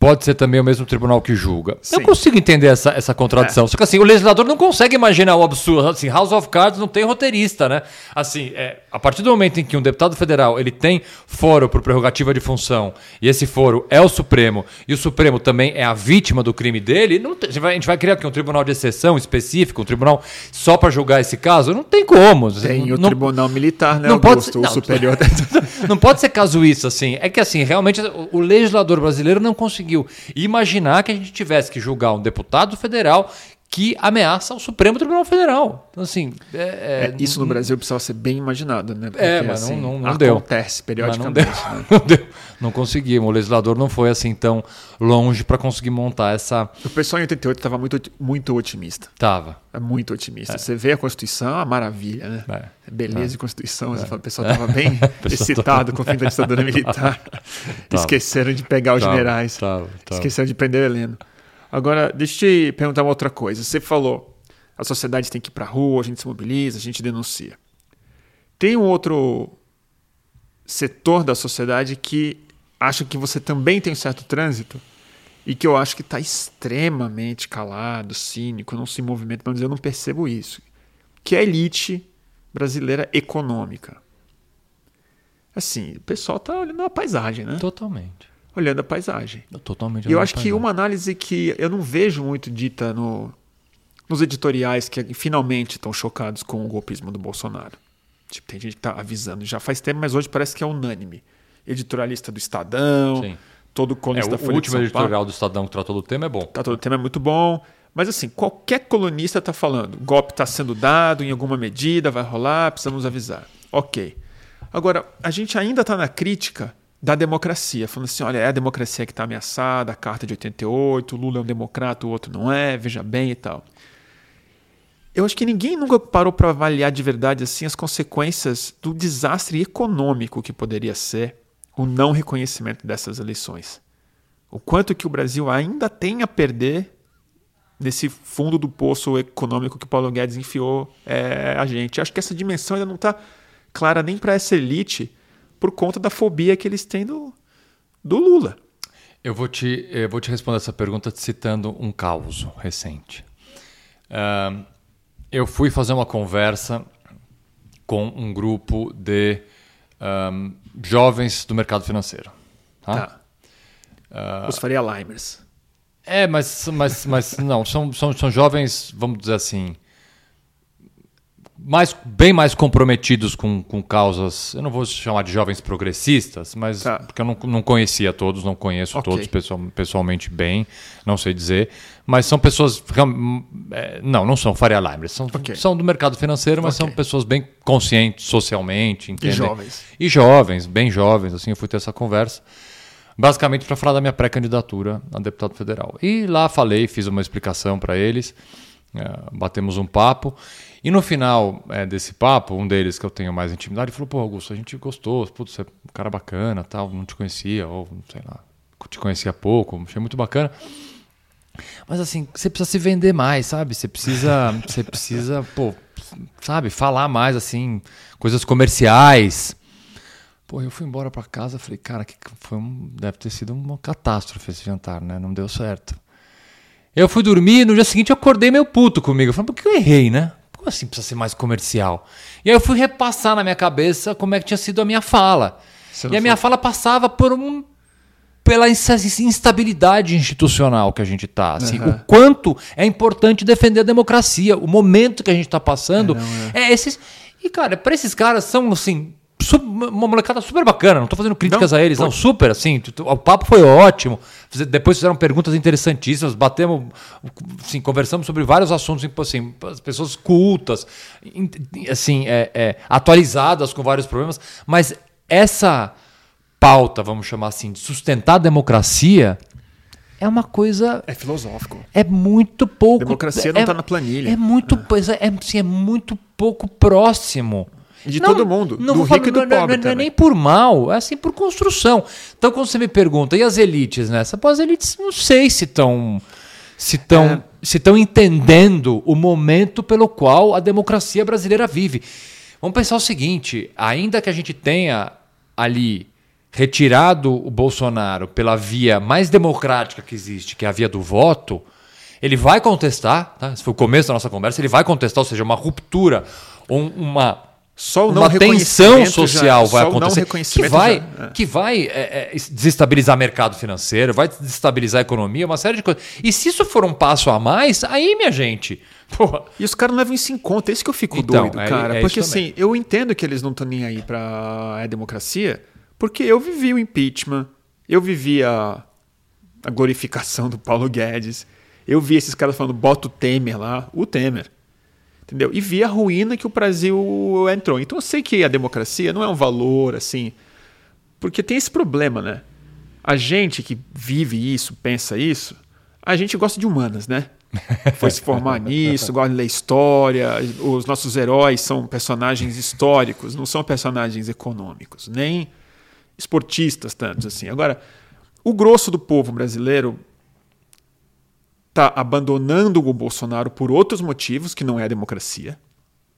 pode ser também o mesmo tribunal que julga. Sim. Eu consigo entender essa, essa contradição. É. Só que assim, o legislador não consegue imaginar o absurdo. Assim, House of Cards não tem roteirista, né? Assim, é, a partir do momento em que um deputado federal ele tem foro por prerrogativa de função e esse foro é o Supremo e o Supremo também é a vítima do crime dele, não tem, a, gente vai, a gente vai criar aqui um tribunal de exceção específico, um tribunal só para julgar esse caso? Não tem como. Tem não, o tribunal militar, né? Não Augusto, pode ser, não, superior. não pode ser casuísta, assim. É que assim, realmente o, o legislador brasileiro não conseguiu conseguiu imaginar que a gente tivesse que julgar um deputado federal que ameaça o Supremo Tribunal Federal. Então, assim, é, é, é, isso no Brasil precisava ser bem imaginado, né? Porque, é, mas assim, não, não, não acontece deu. periodicamente. Não, né? não, deu. Não conseguimos. O legislador não foi assim tão longe para conseguir montar essa. O pessoal em 88 estava muito, muito otimista. Tava. É muito otimista. É. Você vê a Constituição, a maravilha, né? É. Beleza é. de Constituição. Fala, o pessoal estava bem excitado com o fim da ditadura militar. Esqueceram de pegar os generais. Tava, tava. Esqueceram de prender o Heleno. Agora, deixa eu te perguntar uma outra coisa. Você falou, a sociedade tem que ir para a rua, a gente se mobiliza, a gente denuncia. Tem um outro setor da sociedade que acha que você também tem um certo trânsito e que eu acho que está extremamente calado, cínico, não se movimenta, mas eu não percebo isso. Que é a elite brasileira econômica. Assim, o pessoal está olhando a paisagem, né? Totalmente olhando a paisagem. Totalmente. E eu acho que uma análise que eu não vejo muito dita no, nos editoriais que finalmente estão chocados com o golpismo do Bolsonaro. Tipo, tem gente que está avisando já faz tempo, mas hoje parece que é unânime. Editorialista do Estadão, Sim. todo colunista é, da Folha O último editorial do Estadão que tratou do tema é bom. Tratou do tema é muito bom. Mas assim, qualquer colunista está falando, o golpe está sendo dado em alguma medida, vai rolar, precisamos avisar. Ok. Agora, a gente ainda está na crítica da democracia, falando assim: olha, é a democracia que está ameaçada, a Carta de 88, o Lula é um democrata, o outro não é, veja bem e tal. Eu acho que ninguém nunca parou para avaliar de verdade assim as consequências do desastre econômico que poderia ser o não reconhecimento dessas eleições. O quanto que o Brasil ainda tem a perder nesse fundo do poço econômico que Paulo Guedes enfiou é, a gente. Acho que essa dimensão ainda não está clara nem para essa elite por conta da fobia que eles têm do, do Lula. Eu vou te, eu vou te responder essa pergunta citando um caos recente. Uh, eu fui fazer uma conversa com um grupo de um, jovens do mercado financeiro. Tá? tá. Uh, Os Faria Limers. É, mas, mas, mas não, são, são, são jovens, vamos dizer assim, mais, bem mais comprometidos com, com causas, eu não vou chamar de jovens progressistas, mas tá. porque eu não, não conhecia todos, não conheço okay. todos pessoal, pessoalmente bem, não sei dizer, mas são pessoas, é, não, não são Faria Limer, são, okay. são do mercado financeiro, mas okay. são pessoas bem conscientes socialmente? E jovens. E jovens, bem jovens, assim, eu fui ter essa conversa, basicamente para falar da minha pré-candidatura a deputado federal. E lá falei, fiz uma explicação para eles, batemos um papo, e no final é, desse papo, um deles que eu tenho mais intimidade falou: pô, Augusto, a gente gostou, putz, você é um cara bacana, tal, não te conhecia, ou sei lá, te conhecia pouco, achei muito bacana. Mas assim, você precisa se vender mais, sabe? Você precisa, você precisa, pô, sabe, falar mais assim, coisas comerciais. Pô, eu fui embora para casa, falei, cara, que foi um, deve ter sido uma catástrofe esse jantar, né? Não deu certo. Eu fui dormir, no dia seguinte eu acordei meio puto comigo. Eu falei, por que eu errei, né? Como assim precisa ser mais comercial? E aí eu fui repassar na minha cabeça como é que tinha sido a minha fala. e a minha fala passava por um pela instabilidade institucional que a gente está. Assim, uhum. O quanto é importante defender a democracia. O momento que a gente está passando é, não, é. é esses. E, cara, para esses caras são assim, uma molecada super bacana, não tô fazendo críticas não, a eles, não, super, assim, o papo foi ótimo. Depois fizeram perguntas interessantíssimas, batemos, assim, conversamos sobre vários assuntos, assim, as pessoas cultas, assim, é, é, atualizadas com vários problemas, mas essa pauta, vamos chamar assim, de sustentar a democracia, é uma coisa. É filosófico. É muito pouco. Democracia não está é, na planilha. É muito, é. É, assim, é muito pouco próximo. De não, todo mundo, não do rico falar, e do não, pobre. Não, não é nem por mal, é assim por construção. Então, quando você me pergunta, e as elites nessa? Pô, as elites não sei se estão se estão é. se estão entendendo o momento pelo qual a democracia brasileira vive. Vamos pensar o seguinte: ainda que a gente tenha ali retirado o Bolsonaro pela via mais democrática que existe, que é a via do voto, ele vai contestar, tá? esse foi o começo da nossa conversa, ele vai contestar, ou seja, uma ruptura, um, uma só uma tensão social já, vai acontecer que vai, já, é. que vai é, é, desestabilizar mercado financeiro, vai desestabilizar a economia, uma série de coisas. E se isso for um passo a mais, aí, minha gente. Porra. E os caras não levam isso em conta, é isso que eu fico então, doido, é, cara. É porque assim, eu entendo que eles não estão nem aí para a democracia, porque eu vivi o impeachment, eu vivi a, a glorificação do Paulo Guedes, eu vi esses caras falando bota o Temer lá, o Temer entendeu? E vi a ruína que o Brasil entrou. Então eu sei que a democracia não é um valor assim, porque tem esse problema, né? A gente que vive isso, pensa isso, a gente gosta de humanas, né? Foi se formar nisso, gosta de ler história. Os nossos heróis são personagens históricos, não são personagens econômicos, nem esportistas tantos assim. Agora, o grosso do povo brasileiro está abandonando o Bolsonaro por outros motivos, que não é a democracia.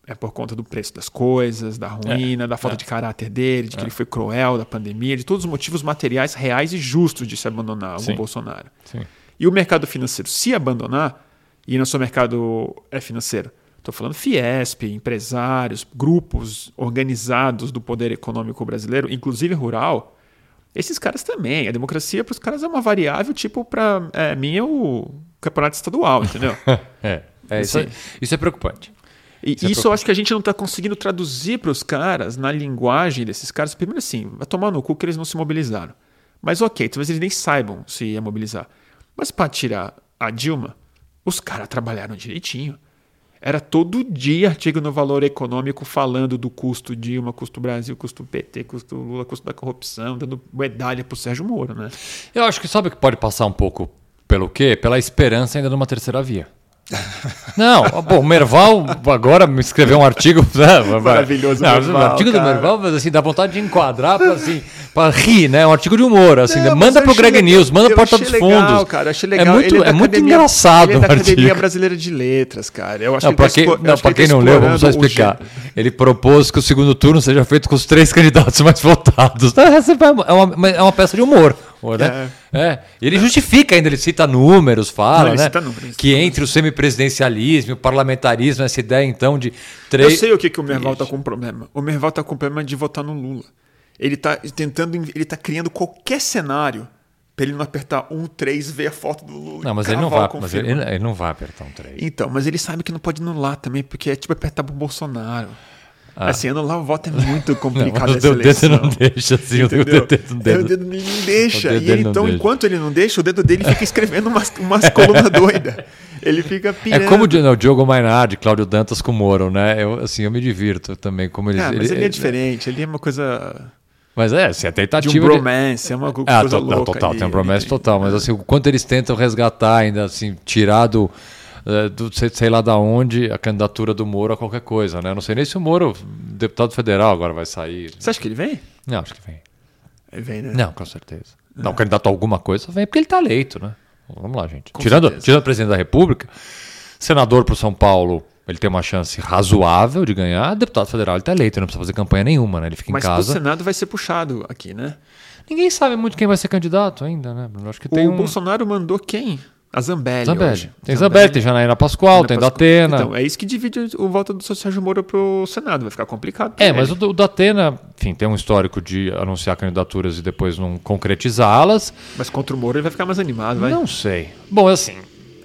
É por conta do preço das coisas, da ruína, é, da falta é. de caráter dele, de que é. ele foi cruel, da pandemia, de todos os motivos materiais reais e justos de se abandonar o Bolsonaro. Sim. E o mercado financeiro se abandonar, e não só mercado é financeiro, estou falando Fiesp, empresários, grupos organizados do poder econômico brasileiro, inclusive rural, esses caras também. A democracia para os caras é uma variável, tipo, para é, mim é o campeonato estadual, entendeu? é, é isso, é, isso é preocupante. E isso, é isso eu acho que a gente não está conseguindo traduzir para os caras, na linguagem desses caras. Primeiro assim, vai tomar no cu que eles não se mobilizaram. Mas ok, talvez eles nem saibam se ia mobilizar. Mas para tirar a Dilma, os caras trabalharam direitinho. Era todo dia artigo no Valor Econômico falando do custo Dilma, custo Brasil, custo PT, custo Lula, custo da corrupção, dando medalha pro Sérgio Moro, né? Eu acho que sabe que pode passar um pouco pelo quê? Pela esperança ainda de uma terceira via. Não, bom, o Merval agora me escreveu um artigo. Né, Maravilhoso. Não, Merval, o artigo cara. do Merval, mas assim, dá vontade de enquadrar para assim, para rir, né? Um artigo de humor, assim. Não, manda pro Greg legal, News, manda Porta dos legal, Fundos. Cara, achei legal. É muito, é, é muito engraçado. Ele é da Academia Brasileira de Letras, cara. Eu acho não, que quem, tá não, para quem não leu, vamos só explicar. Ele propôs que o segundo turno seja feito com os três candidatos mais votados. É uma, é uma peça de humor. Né? É. é. Ele justifica ainda, ele cita números, fala, Não, né? Números, que entre o semipresidencialismo e o parlamentarismo, essa ideia então de três. Eu sei o que, que o Merval está com problema. O Merval está com problema de votar no Lula. Ele está tentando, ele está criando qualquer cenário para ele não apertar um 3 ver a foto do Lula. Não, mas ele não vai, mas ele, ele, não vai apertar um 3. Então, mas ele sabe que não pode anular também, porque é tipo apertar pro Bolsonaro. Ah. Assim, anular o voto é muito complicado não, o dedo não deixa, assim, o dedo, não deixa. O dedo não deixa. E ele, então, enquanto ele não deixa, o dedo dele fica escrevendo umas, umas colunas doidas. Ele fica pirando. É como o Diogo Mainardi, Cláudio Dantas com o Moro, né? Eu, assim, eu me divirto também. Como eles, ah, mas ele, ele é diferente, ele é uma coisa... Mas é, se é tentativa. De um bromance, de... é uma ah, coisa ah, to, louca. Total, ali, tem um bromance total. Mas assim, o quanto eles tentam resgatar ainda, assim, tirar do é, do, sei, sei, lá da onde a candidatura do Moro a qualquer coisa, né? Eu não sei nem se o Moro, deputado federal, agora vai sair. Você acha que ele vem? Não, acho que vem. Ele vem, né? Não, com certeza. É. Não, candidato a alguma coisa vem porque ele está eleito, né? Vamos lá, gente. tirando, tirando o presidente da República, senador para São Paulo, ele tem uma chance razoável de ganhar. Deputado federal, ele está eleito, não precisa fazer campanha nenhuma, né? Ele fica Mas em casa. Mas o Senado vai ser puxado aqui, né? Ninguém sabe muito quem vai ser candidato ainda, né? Acho que tem o um... Bolsonaro mandou quem? A Zambelli. Zambelli. Hoje. Tem Zambelli, tem Janaína Pascoal, tem Pascoal. Datena. Então, é isso que divide o voto do Sérgio Moro pro Senado. Vai ficar complicado. É, ele. mas o, o Datena, enfim, tem um histórico de anunciar candidaturas e depois não concretizá-las. Mas contra o Moro ele vai ficar mais animado, vai? Não sei. Bom, assim,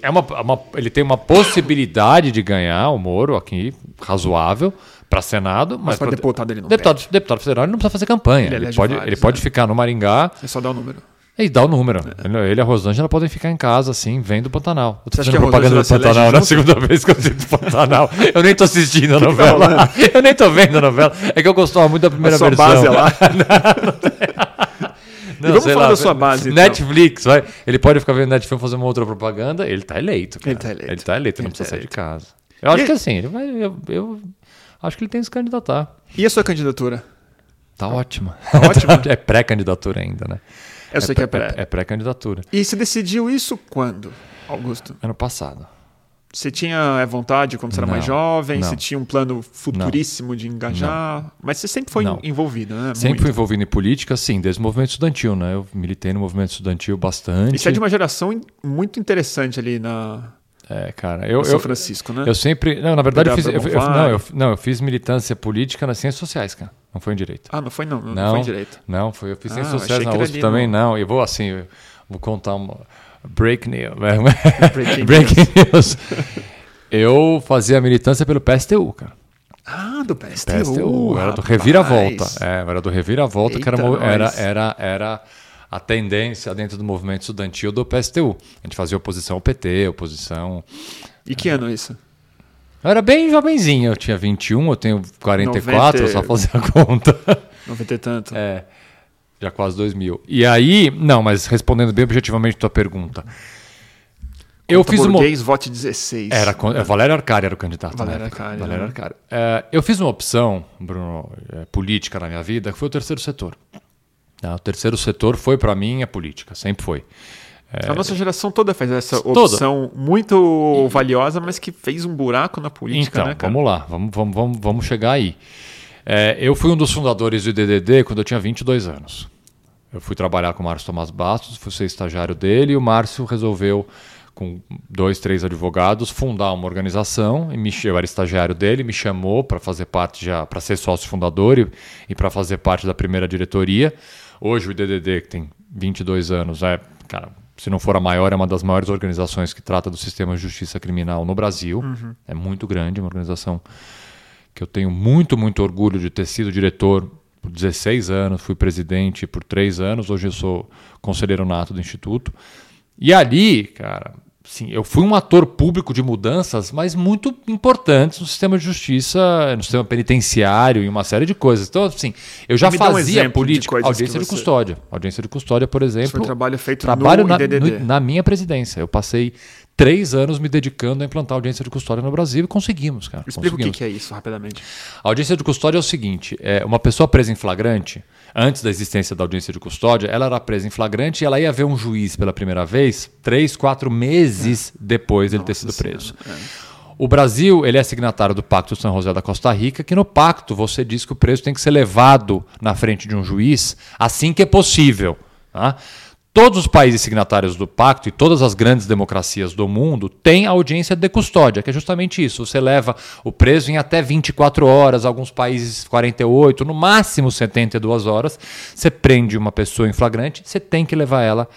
é uma, uma, ele tem uma possibilidade de ganhar o Moro aqui, razoável, para Senado. Mas, Mas, para deputado ele não deputado, deputado federal ele não precisa fazer campanha. Ele Ele, elege pode, vários, ele pode né? ficar no Maringá É só dar o número. E dar o número. Ele, ele e a Rosângela podem ficar em casa, assim, vendo o Pantanal. Eu tô Você acha fazendo propaganda do Pantanal na segunda vez que eu assisto o Pantanal. Eu nem tô assistindo a novela. eu nem tô vendo a novela. É que eu gostava muito da primeira a sua versão. base é lá. Não, E vamos falar lá, da sua base, então. Netflix, vai. Ele pode ficar vendo Netflix fazer uma outra propaganda. Ele tá eleito. Cara. Ele tá eleito. Ele tá eleito, ele não Ele precisa tá sair de casa. Eu acho E- que assim, ele vai. Eu, eu acho que ele tem que se candidatar. E a sua candidatura? Tá ótimo. Tá ótimo? é pré-candidatura ainda, né? Eu sei que é pré- pré. É pré-candidatura. E você decidiu isso quando, Augusto? Ano passado. Você tinha é, vontade quando você era mais Não, jovem? não. Você tinha um plano futuríssimo de engajar? Mas você sempre foi Não. envolvido, né? Sempre Muito. fui envolvido em política, sim, desde o movimento estudantil, né? Eu militei no movimento estudantil bastante. Você é de uma geração muito interessante ali na É, cara, eu, São eu, Francisco, né? eu sempre. Não, na verdade, eu fiz, eu, eu- não, eu, não, eu fiz militância política nas ciências sociais, cara. Não foi em direito. Ah, não foi não, não, Não, foi direito. Não, foi. Eu fiz Ah, ciências sociais na que era USP também, no- não. Eu vou assim, vou contar uma. Break news. Breaking Breaking news. Eu fazia militância pelo PSTU, cara. Ah, do PSTU. PSTU, era do. Reviravolta. É, era do Reviravolta, que era, Eita, mo- era, nós. era, era a tendência dentro do movimento estudantil do PSTU. A gente fazia oposição ao PT, oposição. E que ano isso? Eu era bem jovenzinho, eu tinha 21, eu tenho 44, eu só 90. fazia a conta. 90 e tanto. É, já quase 2000. E aí, não, mas respondendo bem objetivamente a tua pergunta. Eu Conta fiz uma. vote 16. Era, é, Valério Arcari era o candidato. Valério na época. Arcari, Valério né? Arcari. É, eu fiz uma opção, Bruno, é, política na minha vida, que foi o terceiro setor. Tá, o terceiro setor foi, para mim, a política, sempre foi. A nossa geração toda faz essa Toda. opção muito valiosa, mas que fez um buraco na política, então, né, vamos lá, vamos, vamos, vamos, vamos chegar aí. É, eu fui um dos fundadores do IDDD quando eu tinha 22 anos. Eu fui trabalhar com o Márcio Tomás Bastos, fui ser estagiário dele, e o Márcio resolveu, com dois, três advogados, fundar uma organização. E me, eu era estagiário dele, me chamou para fazer parte, já para ser sócio fundador e, e para fazer parte da primeira diretoria. Hoje o IDDD, que tem 22 anos, é, cara, se não for a maior, é uma das maiores organizações que trata do sistema de justiça criminal no Brasil. É muito grande, uma organização que eu tenho muito, muito orgulho de ter sido diretor por 16 anos, fui presidente por 3 anos, hoje eu sou conselheiro nato do Instituto. E ali, cara, sim, eu fui um ator público de mudanças, mas muito importantes no sistema de justiça, no sistema penitenciário e uma série de coisas. Então, assim, eu já Me um fazia de política, coisas audiência de você- custódia. Audiência de custódia, por exemplo. Isso foi trabalho feito Trabalho no na, IDDD. no- na minha presidência. Eu passei três anos me dedicando a implantar audiência de custódia no Brasil e conseguimos, cara. Explica o que, conseguimos. é isso, rapidamente. A audiência de custódia é o seguinte: é uma pessoa presa em flagrante, antes da existência da audiência de custódia, ela era presa em flagrante e ela ia ver um juiz pela primeira vez três, quatro meses depois dele ter sido preso. O Brasil ele é signatário do Pacto de São José da Costa Rica, que no pacto você diz que o preso tem que ser levado na frente de um juiz assim que é possível. tá? Todos os países signatários do pacto e todas as grandes democracias do mundo têm audiência de custódia, que é justamente isso. Você leva o preso em até 24 horas, alguns países 48, no máximo 72 horas. Você prende uma pessoa em flagrante, você tem que levar ela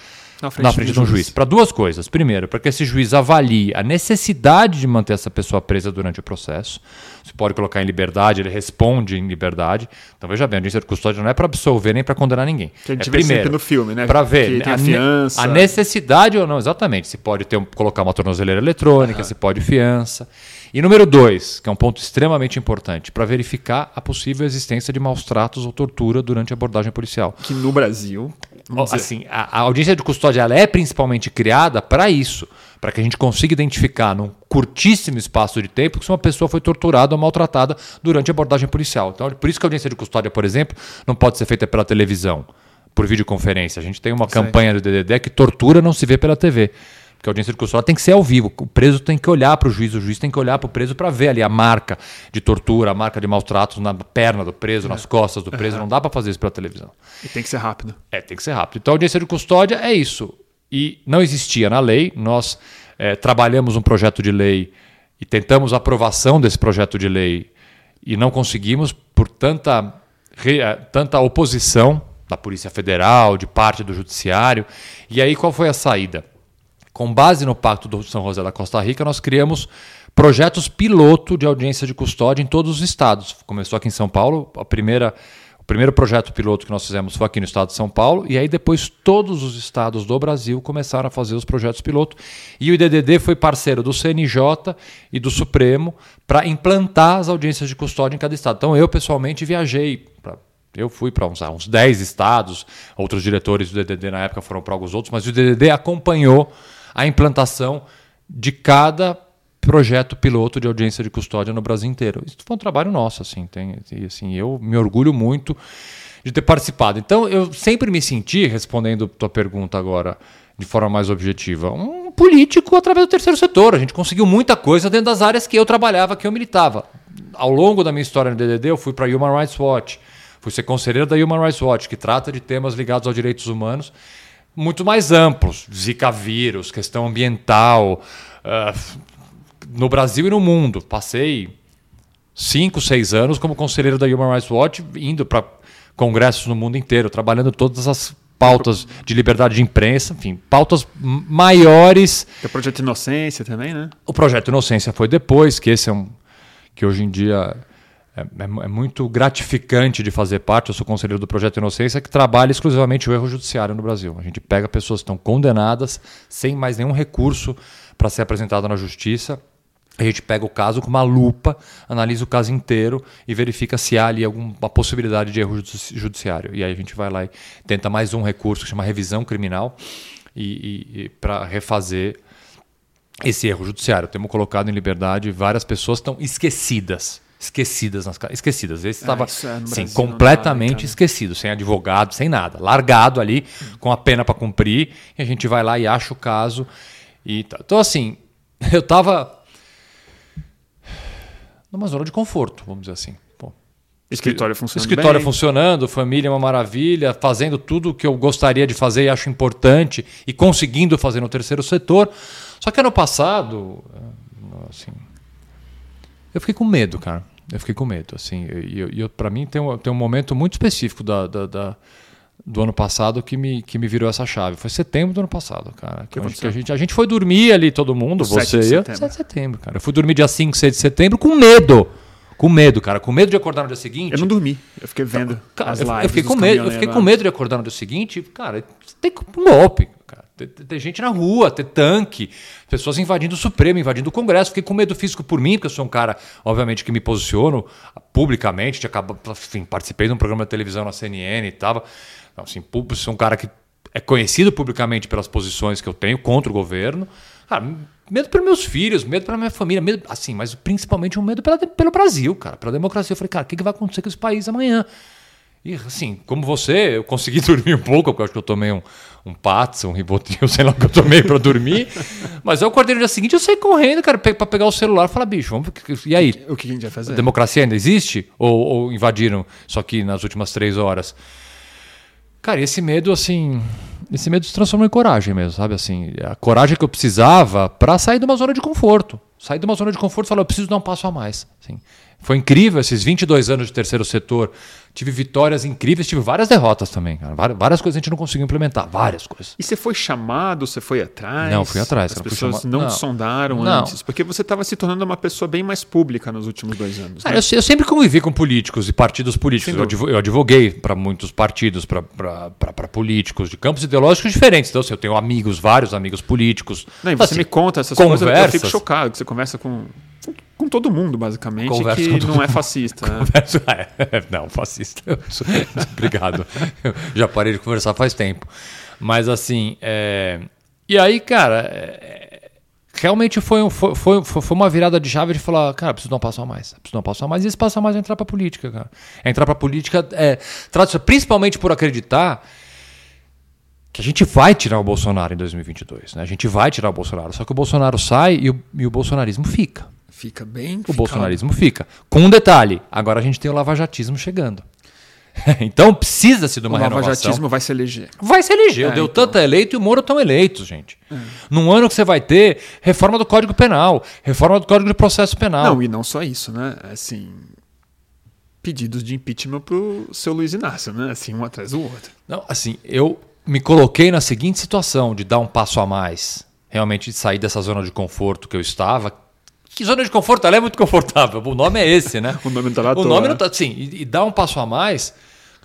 Na na frente, de um juiz. Para duas coisas. Primeiro, para que esse juiz avalie a necessidade de manter essa pessoa presa durante o processo. Você pode colocar em liberdade, ele responde em liberdade. Então veja bem, a audiência de custódia não é para absolver nem para condenar ninguém. Que a gente é vê sempre primeiro no filme, né? Para ver a fiança. a necessidade ou não, exatamente. Se pode ter colocar uma tornozeleira eletrônica, se pode fiança. E número dois, que é um ponto extremamente importante, para verificar a possível existência de maus tratos ou tortura durante a abordagem policial. Que no Brasil. Assim, a, a audiência de custódia é principalmente criada para isso, para que a gente consiga identificar num curtíssimo espaço de tempo se uma pessoa foi torturada ou maltratada durante a abordagem policial. Então, por isso que a audiência de custódia, por exemplo, não pode ser feita pela televisão, por videoconferência. A gente tem uma campanha do DDD que tortura não se vê pela TV. Porque a audiência de custódia tem que ser ao vivo. O preso tem que olhar para o juiz, o juiz tem que olhar para o preso para ver ali a marca de tortura, a marca de maus tratos na perna do preso, nas costas do preso. Não dá para fazer isso pela televisão. E tem que ser rápido. É, tem que ser rápido. Então, a audiência de custódia é isso. E não existia na lei. Nós eh, trabalhamos um projeto de lei e tentamos a aprovação desse projeto de lei e não conseguimos por tanta, eh, tanta oposição da Polícia Federal, de parte do Judiciário. E aí, qual foi a saída? Com base no Pacto do São José da Costa Rica, nós criamos projetos piloto de audiência de custódia em todos os estados. Começou aqui em São Paulo, a primeira o primeiro projeto piloto que nós fizemos foi aqui no estado de São Paulo, e aí depois todos os estados do Brasil começaram a fazer os projetos piloto. E o IDDD foi parceiro do CNJ e do Supremo para implantar as audiências de custódia em cada estado. Então eu pessoalmente viajei eu fui para uns, uns 10 estados, outros diretores do DDD na época foram para alguns outros, mas o DDD acompanhou a implantação de cada projeto piloto de audiência de custódia no Brasil inteiro. Isso foi um trabalho nosso, assim, tem, assim, eu me orgulho muito de ter participado. Então, eu sempre me senti, respondendo tua pergunta agora de forma mais objetiva, um político através do terceiro setor. A gente conseguiu muita coisa dentro das áreas que eu trabalhava, que eu militava. Ao longo da minha história no DDD, eu fui para a Human Rights Watch, fui ser conselheiro da Human Rights Watch, que trata de temas ligados aos direitos humanos muito mais amplos, Zika vírus, questão ambiental, uh, no Brasil e no mundo. Passei cinco, seis anos como conselheiro da Human Rights Watch, indo para congressos no mundo inteiro, trabalhando todas as pautas de liberdade de imprensa, enfim, pautas maiores. o projeto Inocência também, né? O projeto Inocência foi depois, que esse é um que hoje em dia é, é, é, muito gratificante de fazer parte. Eu sou conselheiro do projeto Inocência, que trabalha exclusivamente o erro judiciário no Brasil. A gente pega pessoas que estão condenadas sem mais nenhum recurso para ser apresentado na justiça a gente pega o caso com uma lupa, analisa o caso inteiro e verifica se há ali alguma possibilidade de erro judiciário. E aí a gente vai lá e tenta mais um recurso que chama revisão criminal e, e, e para refazer esse erro judiciário. Temos colocado em liberdade várias pessoas que estão esquecidas. Esquecidas nas Esquecidas. Esse estava é, sim, completamente esquecido, sem advogado, sem nada. Largado ali, com a pena para cumprir. E a gente vai lá e acha o caso. E tá. Então, assim, eu estava numa zona de conforto, vamos dizer assim. Pô, escritório funcionando. Escritório bem. funcionando, família é uma maravilha, fazendo tudo o que eu gostaria de fazer e acho importante e conseguindo fazer no terceiro setor. Só que ano passado, assim, eu fiquei com medo, cara. Eu fiquei com medo, assim. E, para mim tem um, tem um momento muito específico da, da, da do ano passado que me, que me virou essa chave. Foi setembro do ano passado, cara. Que, que a, gente, a gente foi dormir ali, todo mundo, você 7 de setembro. 7 de setembro, cara. Eu fui dormir dia 5, 6 de setembro com medo. Com medo, cara. Com medo de acordar no dia seguinte. Eu não dormi. Eu fiquei vendo cara, as lives. Eu fiquei, com medo, eu fiquei com medo de acordar no dia seguinte. Cara, tem um golpe. Cara. Tem, gente na rua, tem tanque, pessoas invadindo o Supremo, invadindo o Congresso. Fiquei com medo físico por mim, porque eu sou um cara, obviamente, que me posiciono publicamente. Tinha acabado, enfim, participei de um programa de televisão na CNN e tal. Então, assim, sou um cara que é conhecido publicamente pelas posições que eu tenho contra o governo. Cara, medo para meus filhos, medo para minha família, medo, assim, mas principalmente um medo pela, pelo Brasil, cara, pela democracia. Eu falei, cara, o que, que vai acontecer com esse país amanhã? E assim, como você, eu consegui dormir um pouco, porque eu acho que eu tomei um, um Patson, um Ribotril, sei lá o que eu tomei para dormir. mas eu acordei no dia seguinte, eu saí correndo, cara, para pegar o celular e falar, bicho, vamos, e aí? O que a gente vai fazer? A democracia ainda existe? Ou, ou invadiram só aqui nas últimas três horas? Cara, esse medo, assim. Esse medo se transformou em coragem mesmo, sabe? Assim, a coragem que eu precisava para sair de uma zona de conforto. Sair de uma zona de conforto e falar, eu preciso dar um passo a mais. Assim. Foi incrível esses 22 anos de terceiro setor. Tive vitórias incríveis, tive várias derrotas também. Cara. Várias coisas a gente não conseguiu implementar, várias coisas. E você foi chamado, você foi atrás? Não, fui atrás. As pessoas não, não sondaram não. antes? Porque você estava se tornando uma pessoa bem mais pública nos últimos dois anos. Né? eu, eu, sempre convivi com políticos e partidos políticos. Eu advoguei para muitos partidos, para políticos de campos ideológicos diferentes. Então, assim, eu tenho amigos, vários amigos políticos. Não, e você assim, me conta essas conversas, coisas, eu fico chocado que você conversa com com todo mundo, basicamente, Converso que não é fascista. Né? Converso, é, não, fascista. Obrigado. Eu já parei de conversar faz tempo. Mas assim, é... e aí, cara, é... realmente foi, um, foi, foi, foi uma virada de chave de falar, cara, preciso passo a mais, preciso passo a mais, e esse passo a mais é entrar pra política, cara. É entrar pra política, é, principalmente por acreditar que a gente vai tirar o Bolsonaro em 2022. Né? A gente vai tirar o Bolsonaro. Só que o Bolsonaro sai e o, e o bolsonarismo fica. Fica bem. O bolsonarismo fica. Com um detalhe: agora a gente tem o lavajatismo chegando. então precisa-se de uma o renovação. O lavajatismo vai se eleger. Vai se eleger. É, o Deltan então. tá eleito e o Moro estão eleitos, gente. É. Num ano que você vai ter reforma do Código Penal, reforma do Código de Processo Penal. Não, e não só isso, né? Assim, pedidos de impeachment pro seu Luiz Inácio, né? Assim, um atrás do outro. Não, assim, eu me coloquei na seguinte situação de dar um passo a mais realmente sair dessa zona de conforto que eu estava. Que zona de conforto? Ela é muito confortável. O nome é esse, né? o nome não tá lá O nome não tá. Sim, e, e dá um passo a mais.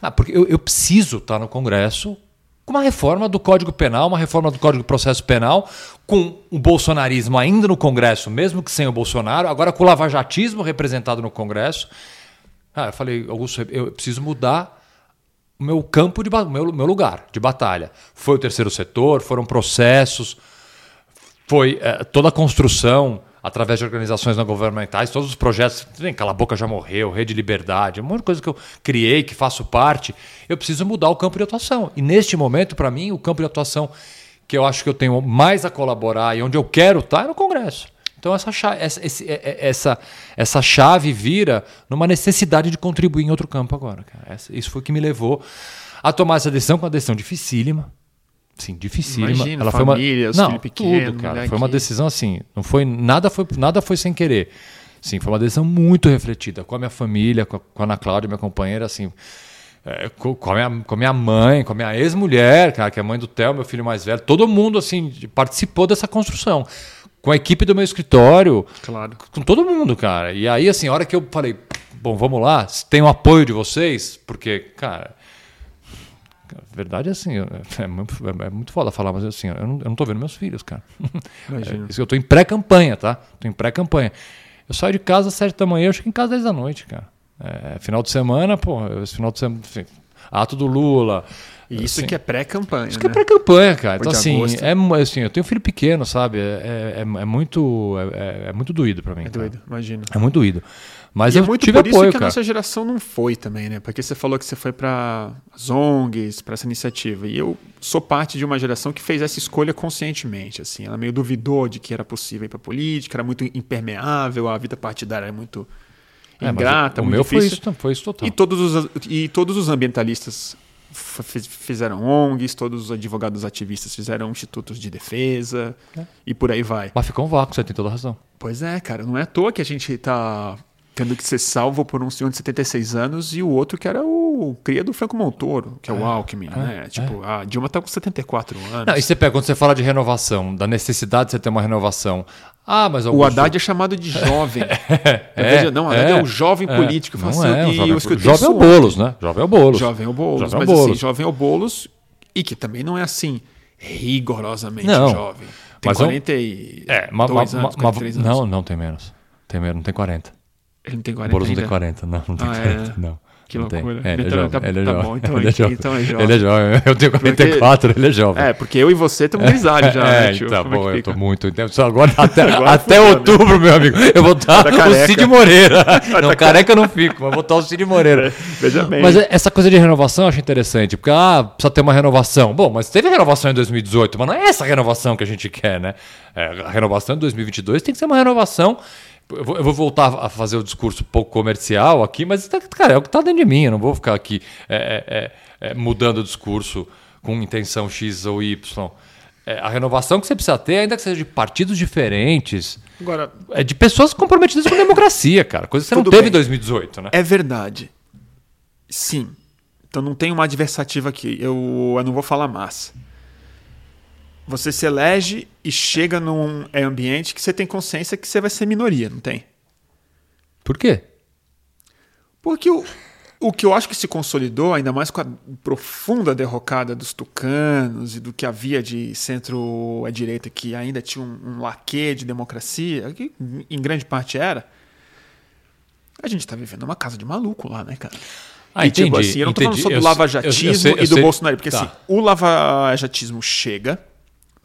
Ah, porque eu, eu preciso estar no Congresso com uma reforma do Código Penal, uma reforma do Código de Processo Penal, com o bolsonarismo ainda no Congresso, mesmo que sem o Bolsonaro, agora com o lavajatismo representado no Congresso. Ah, eu falei, Augusto, eu preciso mudar o meu campo de meu, meu lugar de batalha. Foi o terceiro setor, foram processos, foi é, toda a construção através de organizações não governamentais, todos os projetos, nem Cala a Boca já morreu, Rede Liberdade, um monte de coisa que eu criei, que faço parte, eu preciso mudar o campo de atuação. E neste momento, para mim, o campo de atuação que eu acho que eu tenho mais a colaborar e onde eu quero estar é no Congresso. Então essa chave, essa, essa, essa chave vira numa necessidade de contribuir em outro campo agora. Cara. Isso foi o que me levou a tomar essa decisão, com uma decisão dificílima, Sim, dificílima. Imagina, ela família, foi uma não, pequeno, tudo, cara. Foi uma decisão assim, não foi nada foi nada foi sem querer. Sim, foi uma decisão muito refletida com a minha família, com a, com a Ana Cláudia, minha companheira, assim, é, com, com, a minha, com a minha mãe, com a minha ex-mulher, cara, que é a mãe do Theo, meu filho mais velho. Todo mundo assim participou dessa construção. Com a equipe do meu escritório, claro. com todo mundo, cara. E aí, assim, a hora que eu falei, bom, vamos lá, tem o apoio de vocês, porque, cara, a verdade é assim, é muito, é muito foda falar, mas assim, eu não, eu não tô vendo meus filhos, cara. Imagina. É, eu tô em pré-campanha, tá? Tô em pré-campanha. Eu saio de casa às sete da manhã, eu chego em casa às 10 da noite, cara. É, final de semana, pô, esse final de semana, enfim, ato do Lula. E isso assim, que é pré-campanha. Isso né? que é pré-campanha, cara. Então, assim, é, assim, eu tenho um filho pequeno, sabe? É, é, é muito, é, é, muito doído para mim. É doído, imagina. É muito doído. Mas e é eu é muito tive por apoio, isso que cara. a nossa geração não foi também, né? Porque você falou que você foi para as ONGs, para essa iniciativa. E eu sou parte de uma geração que fez essa escolha conscientemente. Assim, ela meio duvidou de que era possível ir para política, era muito impermeável, a vida partidária era muito é, ingrata, o, muito meu difícil. Foi isso, foi isso total. E todos os, e todos os ambientalistas fizeram ONGs, todos os advogados ativistas fizeram institutos de defesa é. e por aí vai. Mas ficou um vácuo, você tem toda a razão. Pois é, cara, não é à toa que a gente está tendo que ser salvo por um senhor de 76 anos e o outro que era o cria do Franco Montoro, que é, é o Alckmin, é, né? Tipo, é. a Dilma tá com 74 anos. Não, e você pega, quando você fala de renovação, da necessidade de você ter uma renovação. Ah, mas Augusto... O Haddad é chamado de jovem. é, não, o Haddad é, o jovem político. Não assim, é, o jovem, o jovem é o Boulos, né? Jovem é o Boulos. Jovem é o Boulos. Jovem é o Boulos. Mas assim, jovem é o Boulos e que também não é assim rigorosamente não, jovem. Tem mas 42 é, ma, anos, ma, 43 anos. Não, não tem menos. Tem menos, não tem 40. Ele não tem 40 Boulos ainda? não tem 40, não, não tem Ah, 40, é? não. Que Não loucura. É, ele é Então, jovem. tá- ele é tá jovem. bom, então ele é é- jovem. então é jovem. Ele é jovem. Eu tenho 44, ele é jovem. É, porque eu e você estamos grisalhos já, é, né, tio? tá é bom, que eu tô muito. Então, só agora até, Agora até né? outubro, meu amigo. Eu vou estar Tá o. Cid Moreira. Não, careca eu não fico, mas vou estar o Cid Moreira. Veja bem. Mas essa coisa de renovação eu acho interessante, porque ah, precisa ter uma renovação. Bom, mas teve renovação em 2018, mas não é essa renovação que a gente quer, né? É, a renovação em 2022 tem que ser uma renovação. Eu vou, voltar a fazer o discurso pouco comercial aqui, mas, cara, é o que está dentro de mim. Eu não vou ficar aqui é, é, é, mudando o discurso com intenção X ou Y. É, a renovação que você precisa ter, ainda que seja de partidos diferentes, Agora, é de pessoas comprometidas com a democracia, cara. Coisa que você não teve bem. em 2018, né? é verdade. Sim. Então não tem uma adversativa aqui. Eu, eu não vou falar massa. Você se elege e chega num é, ambiente que você tem consciência que você vai ser minoria, não tem? Por quê? Porque o, o que eu acho que se consolidou, ainda mais com a profunda derrocada dos tucanos e do que havia de centro-direita, que ainda tinha um, um laquê de democracia, que em grande parte era, a gente está vivendo uma casa de maluco lá, né, cara? Ah, e, tipo entendi, assim, eu não tô entendi. falando só do lavajatismo eu- eu sei- eu e do sei- Bolsonaro, porque tá. assim, o lavajatismo chega,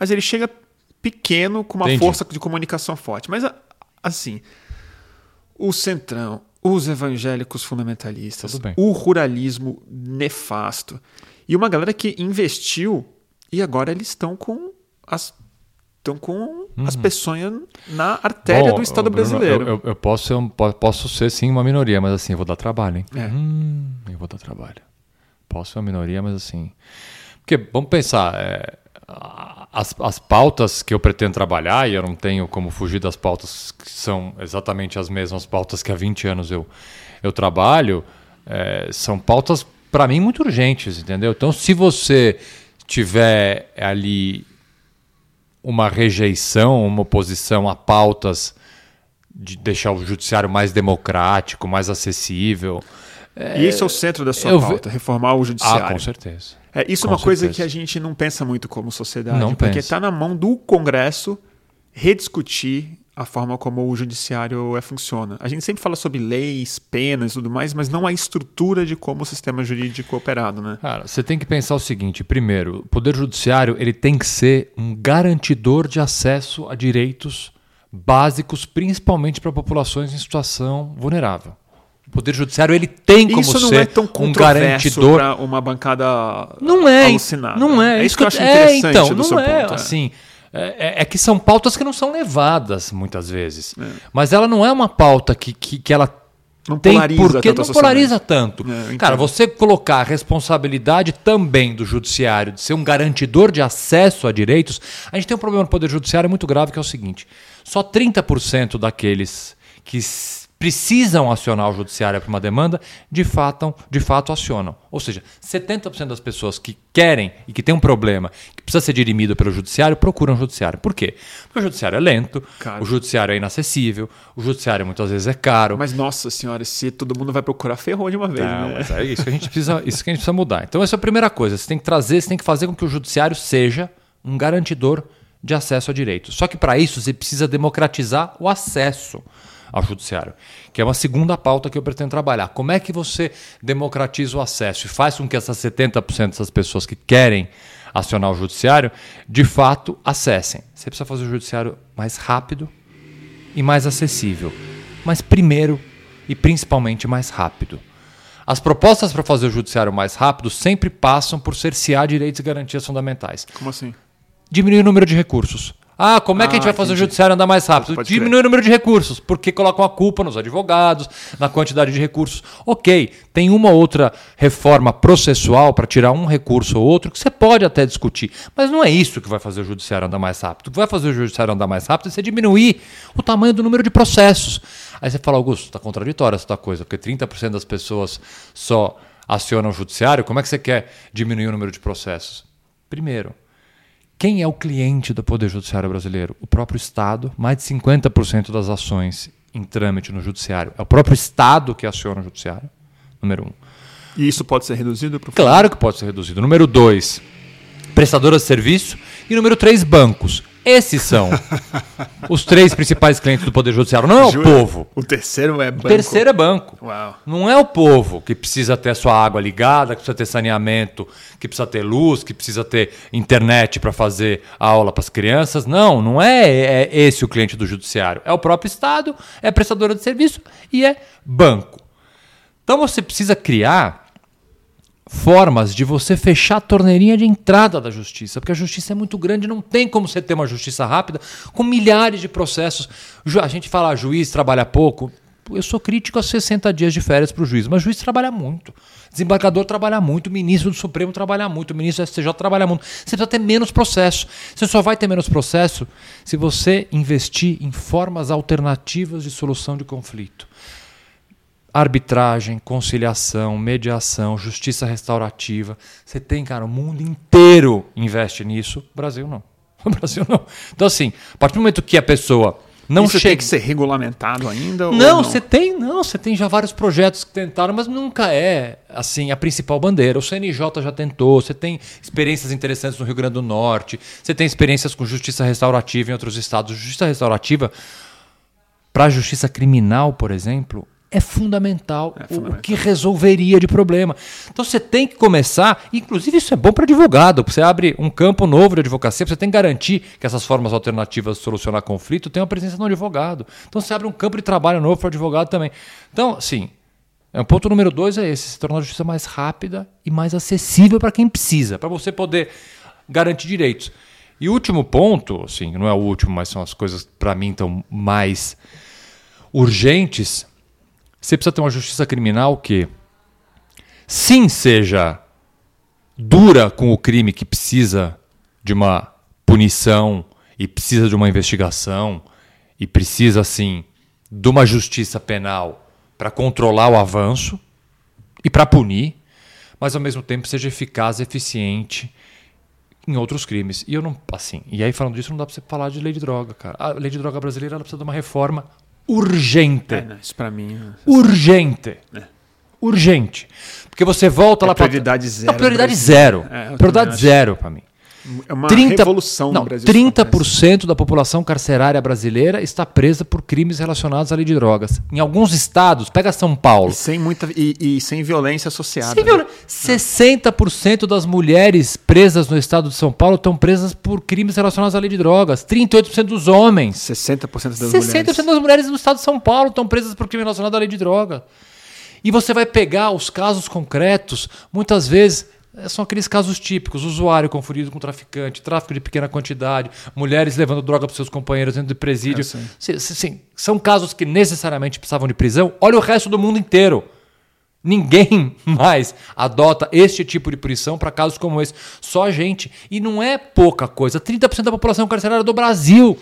mas ele chega pequeno com uma Entendi. força de comunicação forte. Mas assim, o centrão, os evangélicos fundamentalistas, o ruralismo nefasto e uma galera que investiu e agora eles estão com as estão com as peçonhas na artéria Uhum. Bom, do Estado Bruno, brasileiro. Eu, eu- posso, posso ser sim uma minoria, mas assim, eu vou dar trabalho, hein? É. Hum, eu vou dar trabalho. Posso ser uma minoria, mas assim. Porque, vamos pensar, é, as, as pautas que eu pretendo trabalhar, e eu não tenho como fugir das pautas que são exatamente as mesmas pautas que há 20 anos eu, eu trabalho, é, são pautas, para mim, muito urgentes, entendeu? Então, se você tiver ali uma rejeição, uma oposição a pautas de deixar o judiciário mais democrático, mais acessível. E esse é o centro da sua pauta, reformar o judiciário. Ah, com certeza. É, isso com é uma coisa certeza. que a gente não pensa muito como sociedade, Não porque está na mão do Congresso rediscutir a forma como o judiciário é, funciona. A gente sempre fala sobre leis, penas e tudo mais, mas não a estrutura de como o sistema jurídico é operado, né? Cara, você tem que pensar o seguinte: primeiro, o poder judiciário ele tem que ser um garantidor de acesso a direitos básicos, principalmente para populações em situação vulnerável. O poder judiciário ele tem como Isso não ser é tão um garantidor. para uma bancada Não é, alucinada. não é. É isso que eu acho é, interessante então, do não seu é, ponto. é. assim. É, é que são pautas que não são levadas muitas vezes. É. Mas ela não é uma pauta que, que, que ela Não tem polariza porque não polariza tanto. É, Cara, você colocar a responsabilidade também do judiciário de ser um garantidor de acesso a direitos, a gente tem um problema no poder judiciário muito grave que é o seguinte: só 30% daqueles que precisam acionar o judiciário para uma demanda, de fato, de fato acionam. Ou seja, 70% das pessoas que querem e que tem um problema, que precisa ser dirimido pelo judiciário, procuram o judiciário. Por quê? Porque o judiciário é lento, o judiciário é inacessível, o judiciário muitas vezes é caro. Mas, nossa senhora, se todo mundo vai procurar, ferrou de uma vez, Não, né? mas é isso que a gente precisa, isso que a gente precisa mudar. Então essa é a primeira coisa. Você tem que trazer, você tem que fazer com que o judiciário seja um garantidor de acesso a direitos. Só que para isso você precisa democratizar o acesso ao judiciário, que é uma segunda pauta que eu pretendo trabalhar. Como é que você democratiza o acesso e faz com que essas 70% dessas pessoas que querem acionar o judiciário, de fato, acessem. Você precisa fazer o judiciário mais rápido e mais acessível. Mas primeiro e principalmente mais rápido. As propostas para fazer o judiciário mais rápido sempre passam por cercear direitos e garantias fundamentais. Como assim? Diminuir o número de recursos. Ah, como é que a gente Ah, vai fazer o entendi. judiciário andar mais rápido? Diminui o número de recursos, porque colocam a culpa nos advogados, na quantidade de recursos. Ok, tem uma outra reforma processual para tirar um recurso ou outro que você pode até discutir, mas não é isso que vai fazer o judiciário andar mais rápido. O que vai fazer o judiciário andar mais rápido é você diminuir o tamanho do número de processos. Aí você fala, Augusto, está contraditória essa tua coisa, porque 30% das pessoas só acionam o judiciário, como é que você quer diminuir o número de processos? Primeiro, quem é o cliente do Poder Judiciário brasileiro? O próprio Estado. Mais de 50% das ações em trâmite no Judiciário é o próprio Estado que aciona o Judiciário. Número um. E isso pode ser reduzido Claro que pode ser reduzido. Número dois, prestadoras de serviço. E número três, bancos. Esses são os três principais clientes do Poder Judiciário. Não é o povo. O terceiro é O banco. terceiro é banco. Uau. Não é o povo que precisa ter a sua água ligada, que precisa ter saneamento, que precisa ter luz, que precisa ter internet para fazer aula para as crianças. Não, não é, é esse o cliente do judiciário. É o próprio Estado, é prestadora de serviço e é banco. Então você precisa criar formas de você fechar a torneirinha de entrada da justiça, porque a justiça é muito grande, não tem como você ter uma justiça rápida com milhares de processos. A gente fala, juiz trabalha pouco. Eu sou crítico a 60 dias de férias para o juiz, mas o juiz trabalha muito. Desembargador trabalha muito, o ministro do Supremo trabalha muito, ministro do STJ trabalha muito. Você precisa ter menos processo. Você só vai ter menos processo se você investir em formas alternativas de solução de conflito arbitragem, conciliação, mediação, justiça restaurativa. Você tem, cara, o mundo inteiro investe nisso. O Brasil não. O Brasil não. Então, assim, a partir do momento que a pessoa não isso chega. tem que ser regulamentado ainda? Não, você tem, não, você tem já vários projetos que tentaram, mas nunca é assim a principal bandeira. O CNJ já tentou, você tem experiências interessantes no Rio Grande do Norte, você tem experiências com justiça restaurativa em outros estados. Justiça restaurativa para a justiça criminal, por exemplo, é fundamental, É o- fundamental. o que resolveria de problema. Então você tem que começar, inclusive isso é bom para advogado, porque você abre um campo novo de advocacia, você tem que garantir que essas formas alternativas de solucionar conflito tenham a presença do advogado. Então você abre um campo de trabalho novo para o advogado também. Então, sim, é, o ponto número dois é esse: se tornar a justiça mais rápida e mais acessível para quem precisa, para você poder garantir direitos. E o último ponto, assim, não é o último, mas são as coisas para mim estão mais urgentes. Você precisa ter uma justiça criminal que, sim, seja dura com o crime que precisa de uma punição e precisa de uma investigação e precisa, assim, de uma justiça penal para controlar o avanço e para punir, mas ao mesmo tempo seja eficaz, eficiente, em outros crimes. E eu não, assim, e aí falando disso não dá para você falar de lei de droga, cara. A lei de droga brasileira ela precisa de uma reforma urgente. É, não, isso pra mim. Urgente. É. Urgente. Porque você volta É lá pra- prioridade zero Não, prioridade Brasil. zero. É, eu também prioridade zero para mim. É uma 30, revolução não, no Brasil. 30% da população carcerária brasileira está presa por crimes relacionados à lei de drogas. Em alguns estados, pega São Paulo. E sem, muita, e, e sem violência associada. Sem viola- 60% das mulheres presas no estado de São Paulo estão presas por crimes relacionados à lei de drogas. 38% dos homens. 60% das 60% mulheres. das mulheres no estado de São Paulo estão presas por crime relacionado à lei de droga. E você vai pegar os casos concretos, muitas vezes são aqueles casos típicos: usuário confundido com traficante, tráfico de pequena quantidade, mulheres levando droga para seus companheiros dentro de presídio. Sim, sim, sim. São casos que necessariamente precisavam de prisão. Olha o resto do mundo inteiro. Ninguém mais adota este tipo de punição para casos como esse. Só a gente. E não é pouca coisa. 30% da população carcerária do Brasil.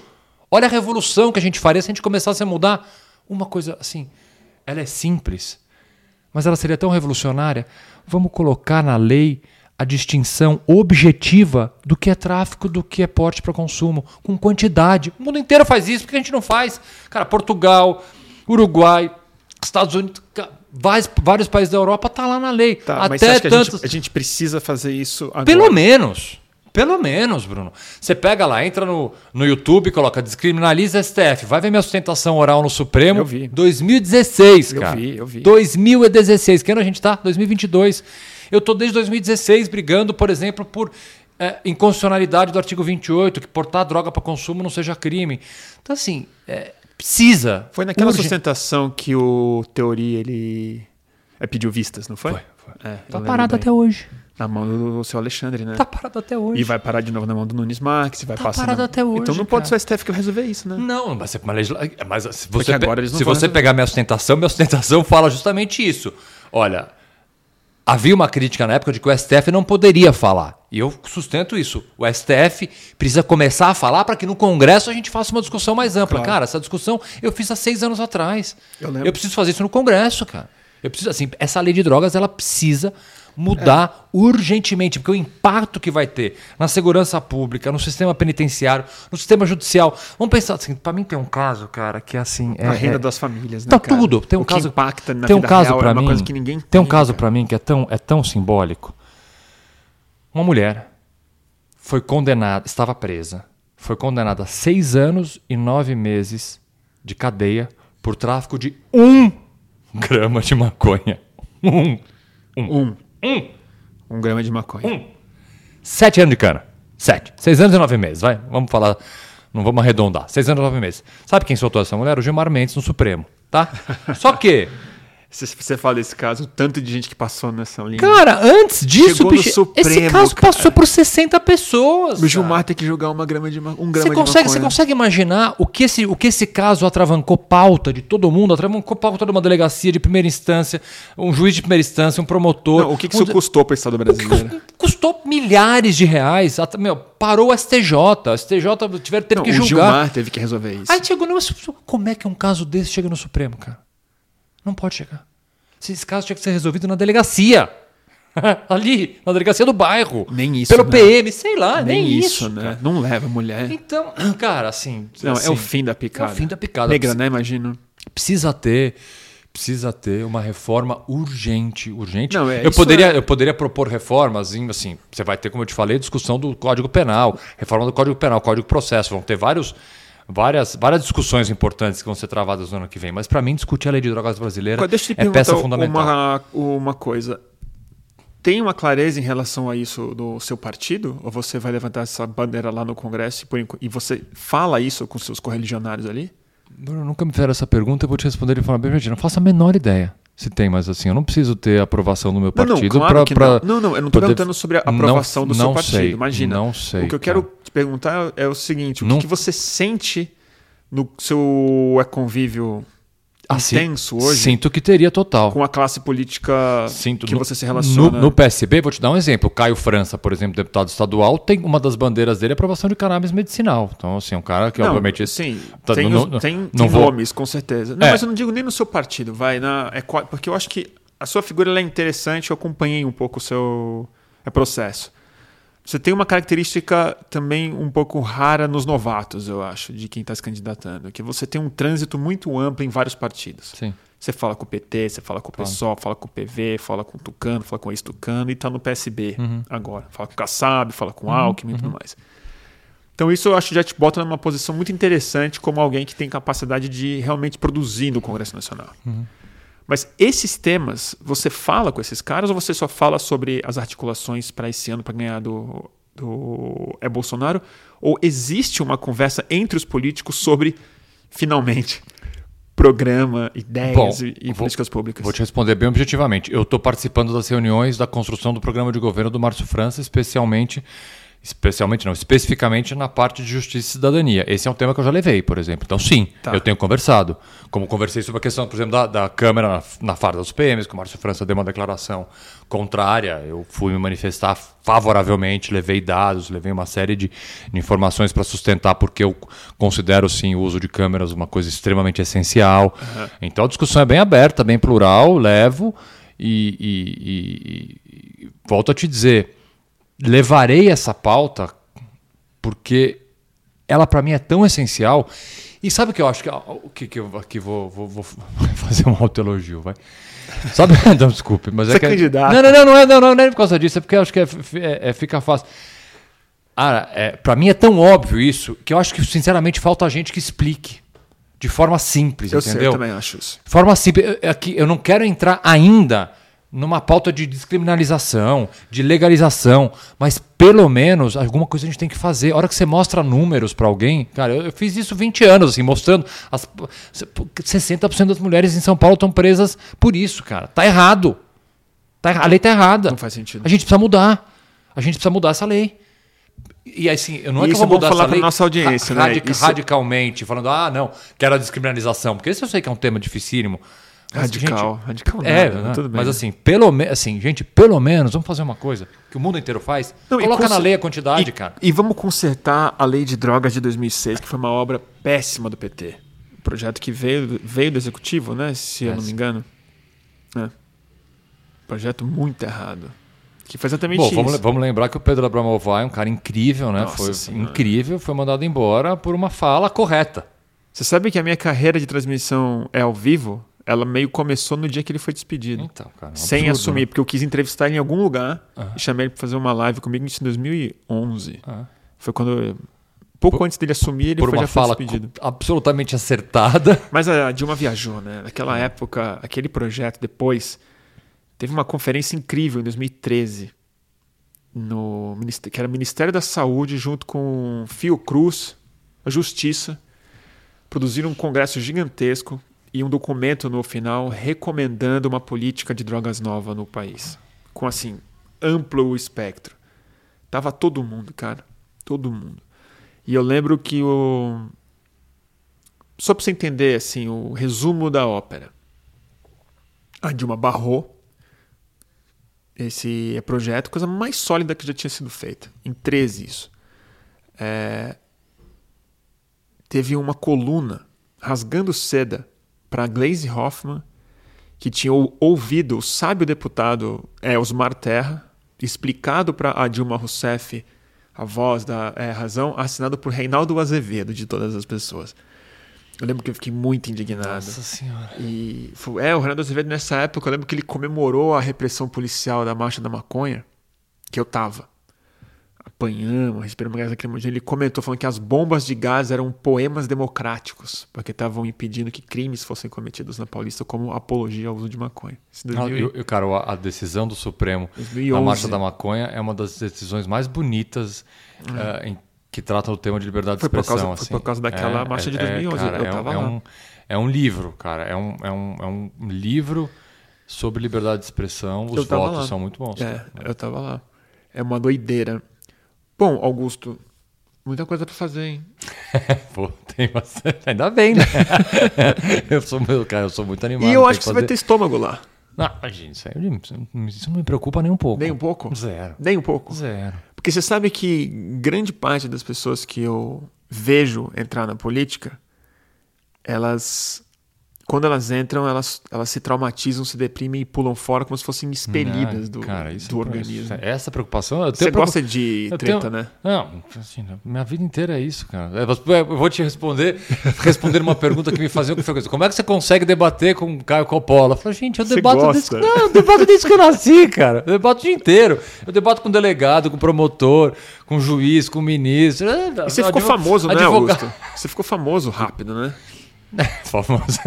Olha a revolução que a gente faria se a gente começasse a mudar. Uma coisa assim, ela é simples, mas ela seria tão revolucionária. Vamos colocar na lei a distinção objetiva do que é tráfico, do que é porte para consumo, com quantidade. O mundo inteiro faz isso, por que a gente não faz? Cara, Portugal, Uruguai, Estados Unidos, vários, vários países da Europa tá lá na lei. Tá, mas Até você acha que a tantos. gente, a gente precisa fazer isso agora? Pelo menos. Pelo menos, Bruno. Você pega lá, entra no, no YouTube, coloca descriminaliza STF. Vai ver minha sustentação oral no Supremo. Eu vi. 2016, Eu cara. vi, eu vi. 2016. Que ano a gente tá? 2022. Eu tô desde 2016 brigando, por exemplo, por é, inconstitucionalidade do artigo 28, que portar droga para consumo não seja crime. Então, assim, é, precisa. Foi naquela Urgente. sustentação que o Teori ele é, pediu vistas, não foi? Foi, foi. É, eu Tá parado bem. até hoje. Na mão do seu Alexandre, né? Tá parado até hoje. E vai parar de novo na mão do Nunes Marques, vai Tá passar. parado na- até hoje, Então não pode cara. ser o STF que vai resolver isso, né? Não, mas, é uma legisla... mas se você, agora eles não se você resolver. pegar minha sustentação, minha sustentação fala justamente isso. Olha, havia uma crítica na época de que o STF não poderia falar. E eu sustento isso. O STF precisa começar a falar para que no Congresso a gente faça uma discussão mais ampla. Claro. Cara, essa discussão eu fiz há seis anos atrás. Eu lembro. preciso fazer isso no Congresso, cara. Eu preciso, assim, essa lei de drogas ela precisa mudar urgentemente, porque o impacto que vai ter na segurança pública, no sistema penitenciário, no sistema judicial. Vamos pensar assim, para mim tem um caso, cara, que é assim, é, a renda é- das famílias, né? Tá cara? tudo. Tem um o que caso, impacta na tem um vida caso para é uma mim. coisa que ninguém tem um tem, caso cara. para mim que é tão é tão simbólico. Uma mulher foi condenada, estava presa, foi condenada a seis anos e nove meses de cadeia por tráfico de um grama de maconha. Um. Um. Um. Um grama de maconha. Sete anos de cana. Sete. Seis anos e nove meses, vai. Vamos falar. Não vamos arredondar. Seis anos e nove meses. Sabe quem soltou essa mulher? O Gilmar Mendes no Supremo, tá? Só que, você fala desse caso, o tanto de gente que passou nessa linha. cara, antes disso, Chegou bicho, esse Supremo, caso cara. passou por 60 pessoas. o Gilmar tem que jogar uma grama de um grama Você consegue, você consegue imaginar o que, esse, o que esse caso atravancou pauta de todo mundo? Atravancou pauta de uma delegacia de primeira instância, um juiz de primeira instância, um promotor. Não, o que, que um isso custou para o Estado brasileiro? Custou, custou milhares de reais. Meu, parou o STJ. O STJ tiver, teve Não, que o julgar. Gilmar teve que resolver isso. Aí chegou no. Como é que um caso desse chega no Supremo, cara? Não pode chegar. Se Esse caso tinha que ser resolvido na delegacia. Ali, na delegacia do bairro. Nem isso, Pelo né? PM, sei lá, nem, Nem isso. isso, né? Não leva mulher. Então, cara, assim. Não, assim, é o fim da picada. É o fim da picada. Negra, né? Imagino. Precisa ter. Precisa ter uma reforma urgente, urgente. Não, é, eu, poderia, é- eu poderia propor reformas, assim, você vai ter, como eu te falei, discussão do Código Penal, reforma do Código Penal, Código Processo, vão ter vários, várias, várias discussões importantes que vão ser travadas no ano que vem. Mas para mim, discutir a lei de drogas brasileira Agora, Deixa eu te é peça fundamental. uma, uma coisa. Tem uma clareza em relação a isso do seu partido? Ou você vai levantar essa bandeira lá no Congresso e, e você fala isso com seus correligionários ali? Bruno, nunca me fizeram essa pergunta, eu vou te responder de forma bem objetiva. Não faço a menor ideia se tem, mas assim, eu não preciso ter aprovação do meu Não, não, partido claro pra- pra não. Não, não, eu não estou perguntando sobre a aprovação do seu não partido. sei, Imagina. Não sei. o que eu quero. Te perguntar é o seguinte: o Não- que, você sente no seu é, convívio Assim, intenso hoje Sinto que teria total. com a classe política Sinto que no- você se relaciona? No, no PSB, vou te dar um exemplo. Caio França, por exemplo, deputado estadual, tem uma das bandeiras dele é aprovação de cannabis medicinal. Então, assim, um cara que, não, obviamente. sim, tá- tem, não- os- tem, tem vou- nomes, com certeza. Não, É. mas eu não digo nem no seu partido, vai na é, porque eu acho que a sua figura é interessante, eu acompanhei um pouco o seu é, processo. Você tem uma característica também um pouco rara nos novatos, eu acho, de quem está se candidatando, que você tem um trânsito muito amplo em vários partidos. Sim. Você fala com o PT, você fala com o PSOL, fala com o PV, fala com o Tucano, fala com o ex-Tucano e está no PSB Uhum. agora. Fala com o Kassab, fala com o Alckmin e tudo mais. Então isso eu acho que já te bota numa posição muito interessante como alguém que tem capacidade de realmente produzir no Congresso Nacional. Mas esses temas, você fala com esses caras ou você só fala sobre as articulações para esse ano para ganhar do, do é Bolsonaro? Ou existe uma conversa entre os políticos sobre, finalmente, programa, ideias Bom, e, e vou- políticas públicas? Vou te responder bem objetivamente. Eu estou participando das reuniões da construção do programa de governo do Márcio França, especialmente, especialmente não, especificamente na parte de justiça e cidadania. Esse é um tema que eu já levei, por exemplo. Então, sim, Tá. eu tenho conversado. Como conversei sobre a questão, por exemplo, da, da Câmara na, na farda dos PMs, que o Márcio França deu uma declaração contrária. Eu fui me manifestar favoravelmente, levei dados, levei uma série de, de informações para sustentar porque eu considero, sim, o uso de câmeras uma coisa extremamente essencial. Então, a discussão é bem aberta, bem plural, levo e- e- e- e volto a te dizer, levarei essa pauta porque ela para mim é tão essencial. E sabe o que eu acho que o que, que eu aqui vou, vou, vou fazer um autoelogio, vai. Sabe? não, desculpe, mas Você é é que candidato. Não, não, não, não é, não, não, não é por causa disso, é porque eu acho que é, é- é- fica fácil. É, para mim é tão óbvio isso que eu acho que sinceramente falta gente que explique de forma simples, eu sei, entendeu? eu também acho isso. forma simples. Eu- Aqui, eu não quero entrar ainda numa pauta de descriminalização, de legalização, mas pelo menos alguma coisa a gente tem que fazer. A hora que você mostra números para alguém, cara, eu, eu fiz isso 20 anos, assim, mostrando. As, 60% das mulheres em São Paulo estão presas por isso, cara. Tá errado. Tá, a lei tá errada. Não faz sentido. A gente precisa mudar. A gente precisa mudar essa lei. E assim, eu não é E que eu vou é mudar falar essa lei nossa audiência, né? Isso- radicalmente, falando, ah, não, quero a descriminalização. Porque esse eu sei que é um tema dificílimo. Mas, Radical, gente, radical nada, é, né? tudo bem. mas assim, pelo menos, assim, gente, pelo menos, vamos fazer uma coisa que o mundo inteiro faz. Não, Coloca na lei a quantidade, e, cara. E vamos consertar a lei de drogas de 2006, que foi uma obra péssima do PT. Um projeto que veio, veio do executivo, né? Se eu não me Péssimo. engano. É. Projeto muito errado. Que foi exatamente Bom, isso. vamos, vamos lembrar que o Pedro Abramovay é um cara incrível, né? Nossa foi Senhora. incrível, foi mandado embora por uma fala correta. Você sabe que a minha carreira de transmissão é ao vivo? Ela meio começou no dia que ele foi despedido. Então, cara, é um sem absurdo, assumir, né? porque eu quis entrevistar ele em algum lugar Aham. e chamei ele para fazer uma live comigo em 2011. Ah. Foi quando. pouco antes dele assumir, ele Por foi, uma já foi fala despedido. absolutamente acertada. Mas a Dilma viajou, né? Naquela época, aquele projeto depois teve uma conferência incrível em 2013 no que era Ministério da Saúde junto com Fiocruz, a Justiça, produziram um congresso gigantesco e um documento no final recomendando uma política de drogas nova no país, com assim amplo espectro. Tava todo mundo, cara, todo mundo. E eu lembro que o só para você entender assim o resumo da ópera. A Dilma barrou esse projeto, coisa mais sólida que já tinha sido feita. Em 13 isso. É, teve uma coluna rasgando seda para Glaze Hoffman, que tinha ou- ouvido o sábio deputado é, Osmar Terra, explicado para a Dilma Rousseff a voz da é, razão, assinado por Reinaldo Azevedo, de todas as pessoas. Eu lembro que eu fiquei muito indignado. senhora. E foi- é, o Reinaldo Azevedo nessa época, eu lembro que ele comemorou a repressão policial da Marcha da Maconha, que eu tava. Apanhamos, respiramos gás lacrimogêneo. Ele comentou falando que as bombas de gás eram poemas democráticos, porque estavam impedindo que crimes fossem cometidos na Paulista como apologia ao uso de maconha. Ah, 2000 eu- eu- cara, a decisão do Supremo 2011. na Marcha da Maconha é uma das decisões mais bonitas eh, em- que tratam do tema de liberdade de Foi por expressão. causa- foi assim. por causa daquela marcha de 2011, cara, eu é, um- tava é lá. um, é um livro, cara. É um, é, um, é um livro sobre liberdade de expressão. Os votos lá. são muito bons. É, eu tava lá. É uma doideira. Bom, Augusto, muita coisa pra fazer, hein? Pô, tem bastante. Ainda bem, né? eu sou meu, cara, eu sou muito animado. E eu acho que você vai ter estômago lá. Não, imagina, isso, isso não me preocupa nem um pouco. Nem um pouco? Zero. Nem um pouco. Zero. Porque você sabe que grande parte das pessoas que eu vejo entrar na política, elas quando elas entram, elas, elas se traumatizam, se deprimem e pulam fora como se fossem expelidas Ah, do, cara, isso do é- organismo. Essa preocupação. Eu Você tenho preocupa- gosta de treta, tenho- né? Não, assim, minha vida inteira é isso, cara. É, Eu vou te responder, responder uma pergunta que me faziam com frequência. Como é que você consegue debater com o Caio Coppola? Eu falei, gente, eu Você debato gosta? desde, não, eu debato desde que eu nasci, cara. Eu debato o dia inteiro. Eu debato com delegado, com promotor, com juiz, com ministro. É, E você ficou famoso, né, Augusto? Você ficou famoso rápido, né? Famoso.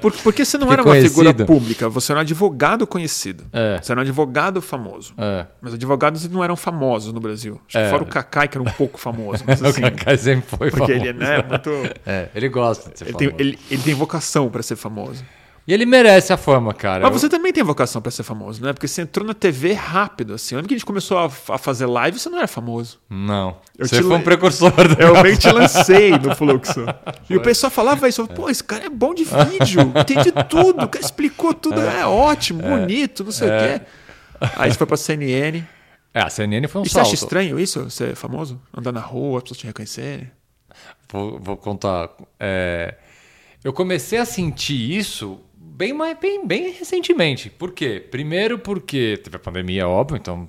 Por- porque você não era uma figura pública, você era um advogado conhecido. É. Você era um advogado famoso. É. Mas advogados não eram famosos no Brasil. Acho que É. fora o Cacai, que era um pouco famoso. Mas O assim, Kaká sempre foi porque famoso. ele né, é muito. É, ele gosta de ser Ele tem, famoso. ele, ele tem vocação pra ser famoso. E ele merece a fama, cara. Mas Eu- você também tem vocação pra ser famoso, né? Porque você entrou na TV rápido, assim. Onde que a gente começou a, a fazer live, você não era famoso. Não. Eu você te foi um precursor. Eu meio que te lancei no fluxo. E o pessoal falava isso, pô, esse cara é bom de vídeo, entende tudo, o cara explicou tudo, é, ótimo, bonito, não sei o quê. Aí você foi pra CNN. É, a CNN foi um E você salto. acha estranho isso, ser famoso? Andar na rua, as pessoas te reconhecerem? Vou, vou contar. É, eu comecei a sentir isso bem, bem, bem recentemente. Por quê? Primeiro porque teve a pandemia, óbvio, então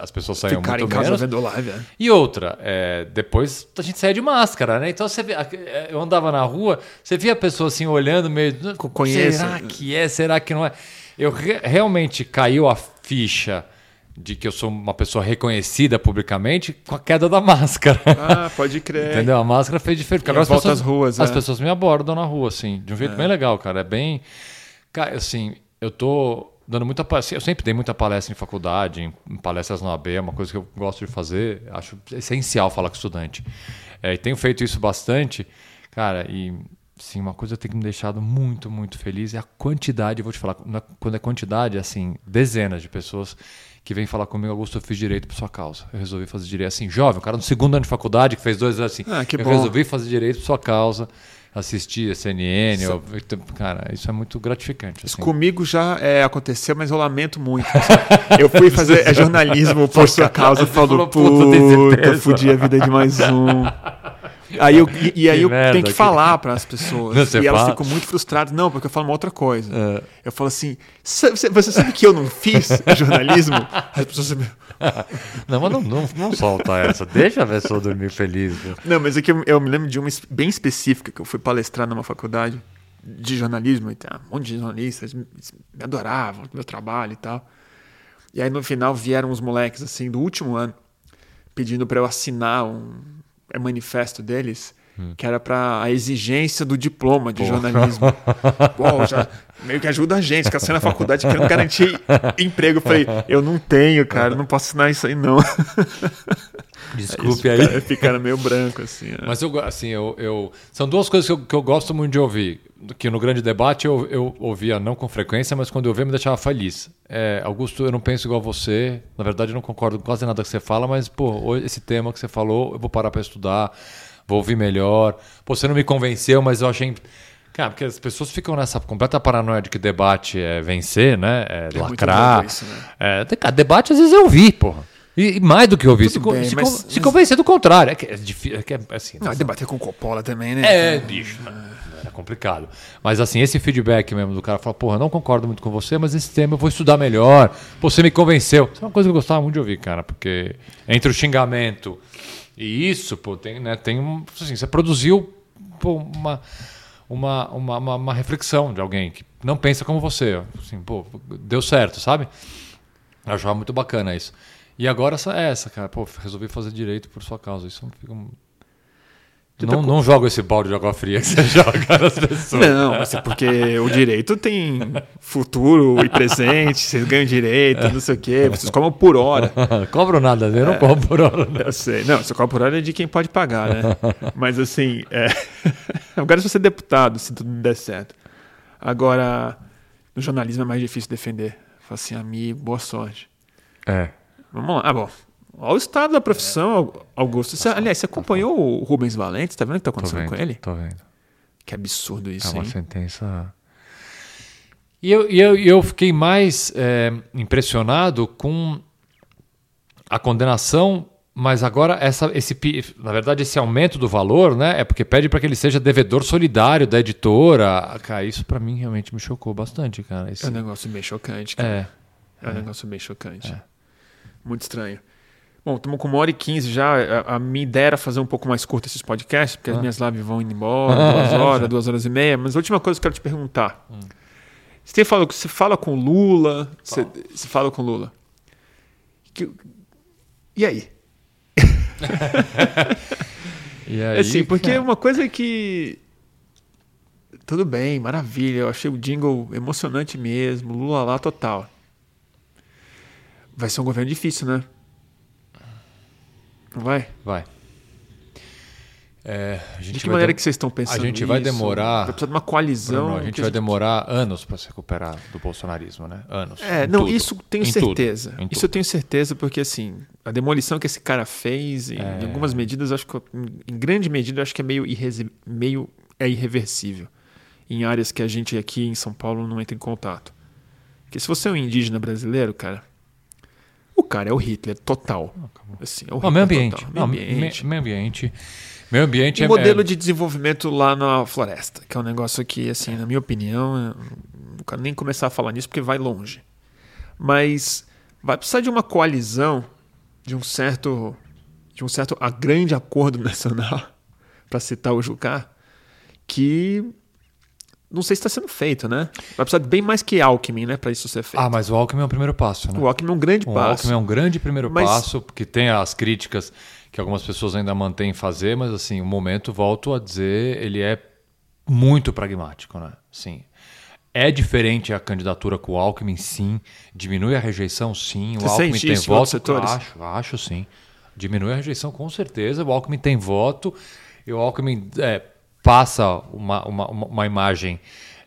as pessoas saíam Ficar muito em casa menos. vendo live, é. E outra, é, depois a gente saía de máscara, né? Então você vê, é, eu andava na rua, você via a pessoa assim olhando meio. Conhece. Será que é? Será que não é? Eu re- realmente caiu a ficha de que eu sou uma pessoa reconhecida publicamente com a queda da máscara. Ah, pode crer. Entendeu? A máscara fez diferença. Agora as volta pessoas, às ruas, as é. pessoas me abordam na rua, assim, de um jeito bem legal, cara. É bem. Cara, assim, eu tô dando muita palestra. Eu sempre dei muita palestra em faculdade, em, palestras na AB, é uma coisa que eu gosto de fazer. Acho essencial falar com estudante. É, e tenho feito isso bastante, cara, e. Sim, uma coisa que tem me deixado muito, muito feliz é a quantidade, vou te falar, quando é quantidade, assim, dezenas de pessoas que vêm falar comigo, Augusto, eu fiz direito por sua causa. Eu resolvi fazer direito assim, jovem, o cara no segundo ano de faculdade, que fez dois anos assim, Ah, que eu bom. resolvi fazer direito por sua causa, assistir a CNN, eu- cara, isso é muito gratificante. Isso assim. comigo já é, aconteceu, mas eu lamento muito. Eu fui fazer é, jornalismo por sua causa, falou, falou, puta, puta, desespero." fudi a vida de mais um. Aí eu, e, e aí Que eu merda, tenho que que- falar para as pessoas. Não, e elas fala? ficam muito frustradas. Não, porque eu falo uma outra coisa. É. Eu falo assim: "Sa- você, sabe que eu não fiz jornalismo? As pessoas. Não, mas não, não, não solta essa, deixa a pessoa dormir feliz. viu? Não, mas é que eu, eu me lembro de uma bem específica que eu fui palestrar numa faculdade de jornalismo e tem um monte de jornalistas me me adoravam, meu trabalho e tal. E aí no final vieram os moleques assim do último ano pedindo para eu assinar um é, manifesto deles que era para a exigência do diploma de jornalismo. Pô, já meio que ajuda a gente, que assina na faculdade querendo garantir emprego. Eu falei, eu não tenho, cara, não posso assinar isso aí não. Desculpe Eles aí. ficaram- Ficaram meio branco assim. né? Mas eu, assim, eu, eu- são duas coisas que eu, que eu gosto muito de ouvir. Que no grande debate eu, eu ouvia não com frequência, mas quando eu ouvia me deixava feliz. É, Augusto, eu não penso igual a você. Na verdade, eu não concordo com quase nada que você fala, mas, pô, esse tema que você falou, eu vou parar para estudar, vou ouvir melhor. Pô, você não me convenceu, mas eu achei. Cara, porque as pessoas ficam nessa completa paranoia de que debate é vencer, né? É, muito lacrar. isso, né? É, cara, debate às vezes eu ouvi, porra. E, e mais do que ouvir. Tudo Se, bem, se, mas- se mas- convencer do contrário. É que é difícil. É é, assim, Não, debater com o Coppola também, né? é, bicho. Era complicado. Mas assim, esse feedback mesmo do cara fala, porra, não concordo muito com você, mas esse tema eu vou estudar melhor. Você me convenceu. Isso é uma coisa que eu gostava muito de ouvir, cara, porque entre o xingamento e isso, pô, tem, né, tem um. Assim, você produziu pô, uma, uma, uma, uma, reflexão de alguém que não pensa como você. Assim, pô, deu certo, sabe? Eu achava muito bacana isso. E agora essa é essa, cara. Pô, resolvi fazer direito por sua causa. Isso fica. Não, não joga esse balde de água fria que você joga nas pessoas. Não, mas é porque o direito tem futuro e presente, vocês ganham direito, não sei o quê, vocês comem por hora. Cobro nada, eu não cobro por hora. né? Eu sei. Não, você cobra por hora é de quem pode pagar, né? Mas assim, é... eu quero ser deputado, se tudo der certo. Agora, no jornalismo é mais difícil defender. Fala assim, amigo, boa sorte. É. Vamos lá. Ah, bom. Olha o estado da profissão, Augusto. Você, aliás, você acompanhou o Rubens Valente? Tá vendo o que tá Tô acontecendo vendo, com ele? tô vendo. Que absurdo É isso, uma hein? sentença. E eu, e eu, e eu fiquei mais é, impressionado com a condenação Mas agora, essa, esse, na verdade, esse aumento do valor né, é porque pede para que ele seja devedor solidário da editora. Cara, isso para mim realmente me chocou bastante, cara. Esse... É um negócio bem chocante, cara. É. É um é. negócio bem chocante. É. Muito estranho. Bom, estamos com uma hora e quinze já. A, a, minha ideia era fazer um pouco mais curto esses podcasts, porque ah. as minhas lives vão indo embora, duas horas, duas horas e meia. Mas a última coisa que eu quero te perguntar. Hum. Você, fala, você fala com Lula, você, você fala com Lula. Que, e aí? e aí? Assim, porque uma coisa que. Tudo bem, maravilha. Eu achei o jingle emocionante mesmo. Lula lá total. Vai ser um governo difícil, né? Vai? Vai. É, de que maneira que vocês estão pensando A gente vai demorar... Vai precisar de uma coalizão... Bruno, a gente vai gente... demorar anos para se recuperar do bolsonarismo, né? Anos. É, não, tudo. isso tenho em certeza. Tudo, isso eu tenho certeza porque, assim, a demolição que esse cara fez, em, é... em algumas medidas, acho que, em grande medida, acho que é meio, irre... meio é irreversível. Em áreas que a gente aqui em São Paulo não entra em contato. Porque se você é um indígena brasileiro, cara, o cara é o Hitler total. Assim, é o meio ambiente. Total. Meio ambiente. Meio ambiente. Meio ambiente e é modelo é... de desenvolvimento lá na floresta, que é um negócio que, assim, na minha opinião, não quero nem começar a falar nisso porque vai longe. Mas vai precisar de uma coalizão, de um certo, de um certo a grande acordo nacional, para citar o Jucá, que não sei se está sendo feito, né? Vai precisar de bem mais que Alckmin, né, para isso ser feito. Ah, mas o Alckmin é o primeiro passo, né? O Alckmin é um grande o passo. O Alckmin é um grande primeiro mas... passo, porque tem as críticas que algumas pessoas ainda mantêm fazer, mas assim, o momento, volto a dizer, ele é muito pragmático, né? Sim. É diferente a candidatura com o Alckmin, sim. Diminui a rejeição, sim. O Você Alckmin tem voto. Acho, acho sim. Diminui a rejeição, com certeza. O Alckmin tem voto e o Alckmin é, passa uma, uma, uma imagem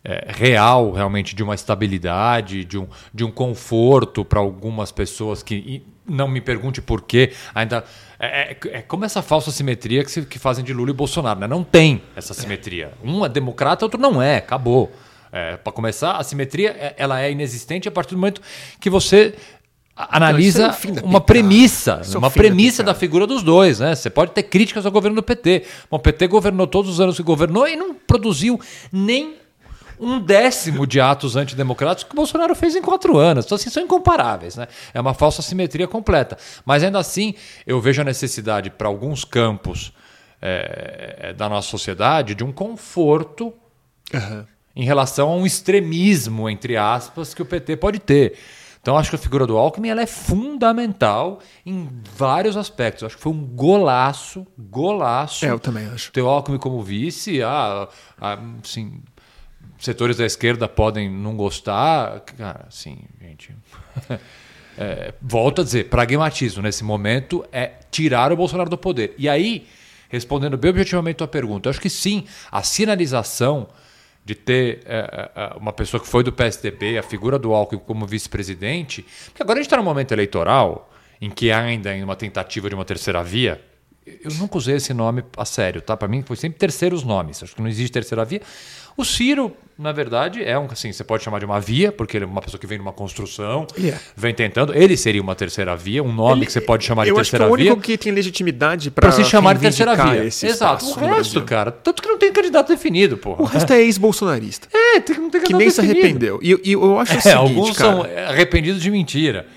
é, real, realmente, de uma estabilidade, de um, de um conforto para algumas pessoas que não me pergunte por quê, ainda. É, é, é, como essa falsa simetria que, se, que fazem de Lula e Bolsonaro. Né? Não tem essa simetria. Um é democrata, outro não é. Acabou. É, Para começar, a simetria é, ela é inexistente a partir do momento que você analisa então, é uma premissa, é uma premissa da, da, figura dos dois. Né? Você pode ter críticas ao governo do PT. Bom, o PT governou todos os anos que governou e não produziu nem um décimo de atos antidemocráticos que o Bolsonaro fez em quatro anos. Então, assim, são incomparáveis. Né? É uma falsa simetria completa. Mas ainda assim, eu vejo a necessidade para alguns campos é, da nossa sociedade de um conforto uhum. em relação a um extremismo, entre aspas, que o PT pode ter. Então, acho que a figura do Alckmin ela é fundamental em vários aspectos. Acho que foi um golaço, golaço. É, eu também acho. Ter o Alckmin como vice, ah, assim, setores da esquerda podem não gostar. Cara, assim, gente. é, volto a dizer, pragmatismo nesse momento é tirar o Bolsonaro do poder. E aí, respondendo bem objetivamente a tua pergunta, eu acho que sim, a sinalização de ter é, é, é uma pessoa que foi do PSDB, a figura do Alckmin como vice-presidente, porque agora a gente está no momento eleitoral em que ainda em uma tentativa de uma terceira via, eu nunca usei esse nome a sério, tá? Para mim foi sempre terceiros nomes. Acho que não existe terceira via. O Ciro, na verdade, é um assim, você pode chamar de uma via, porque ele é uma pessoa que vem numa construção, yeah. vem tentando. Ele seria uma terceira via, um nome ele, que você pode chamar de terceira via. Eu acho que é o único que tem legitimidade para se chamar de terceira via. Exato. O resto, cara, tanto que não tem candidato definido, porra. O resto é ex-bolsonarista. É, tem, não tem candidato Que nem definido. se arrependeu. E, e, eu acho é, o seguinte, alguns cara, são arrependidos de mentira.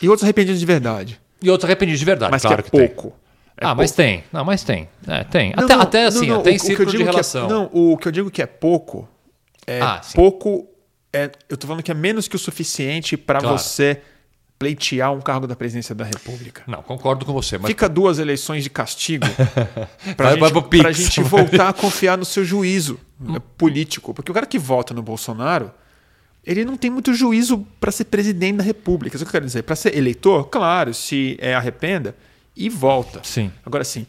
E outros arrependidos de verdade. E outros arrependidos de verdade, Mas claro que é pouco. Tem. É ah, pouco. mas tem. Não, mas tem. É, tem. Não, até, não, até assim, não, até em círculo de é relação. É, não, o que eu digo que é pouco é ah, pouco. É, eu tô falando que é menos que o suficiente para claro. você pleitear um cargo da presidência da República. Não, concordo com você. Mas... Fica duas eleições de castigo para a gente voltar a confiar no seu juízo hum. político. Porque o cara que vota no Bolsonaro, ele não tem muito juízo para ser presidente da República. Isso que eu quero dizer. Para ser eleitor, claro, se é arrependa e volta. Sim. Agora sim,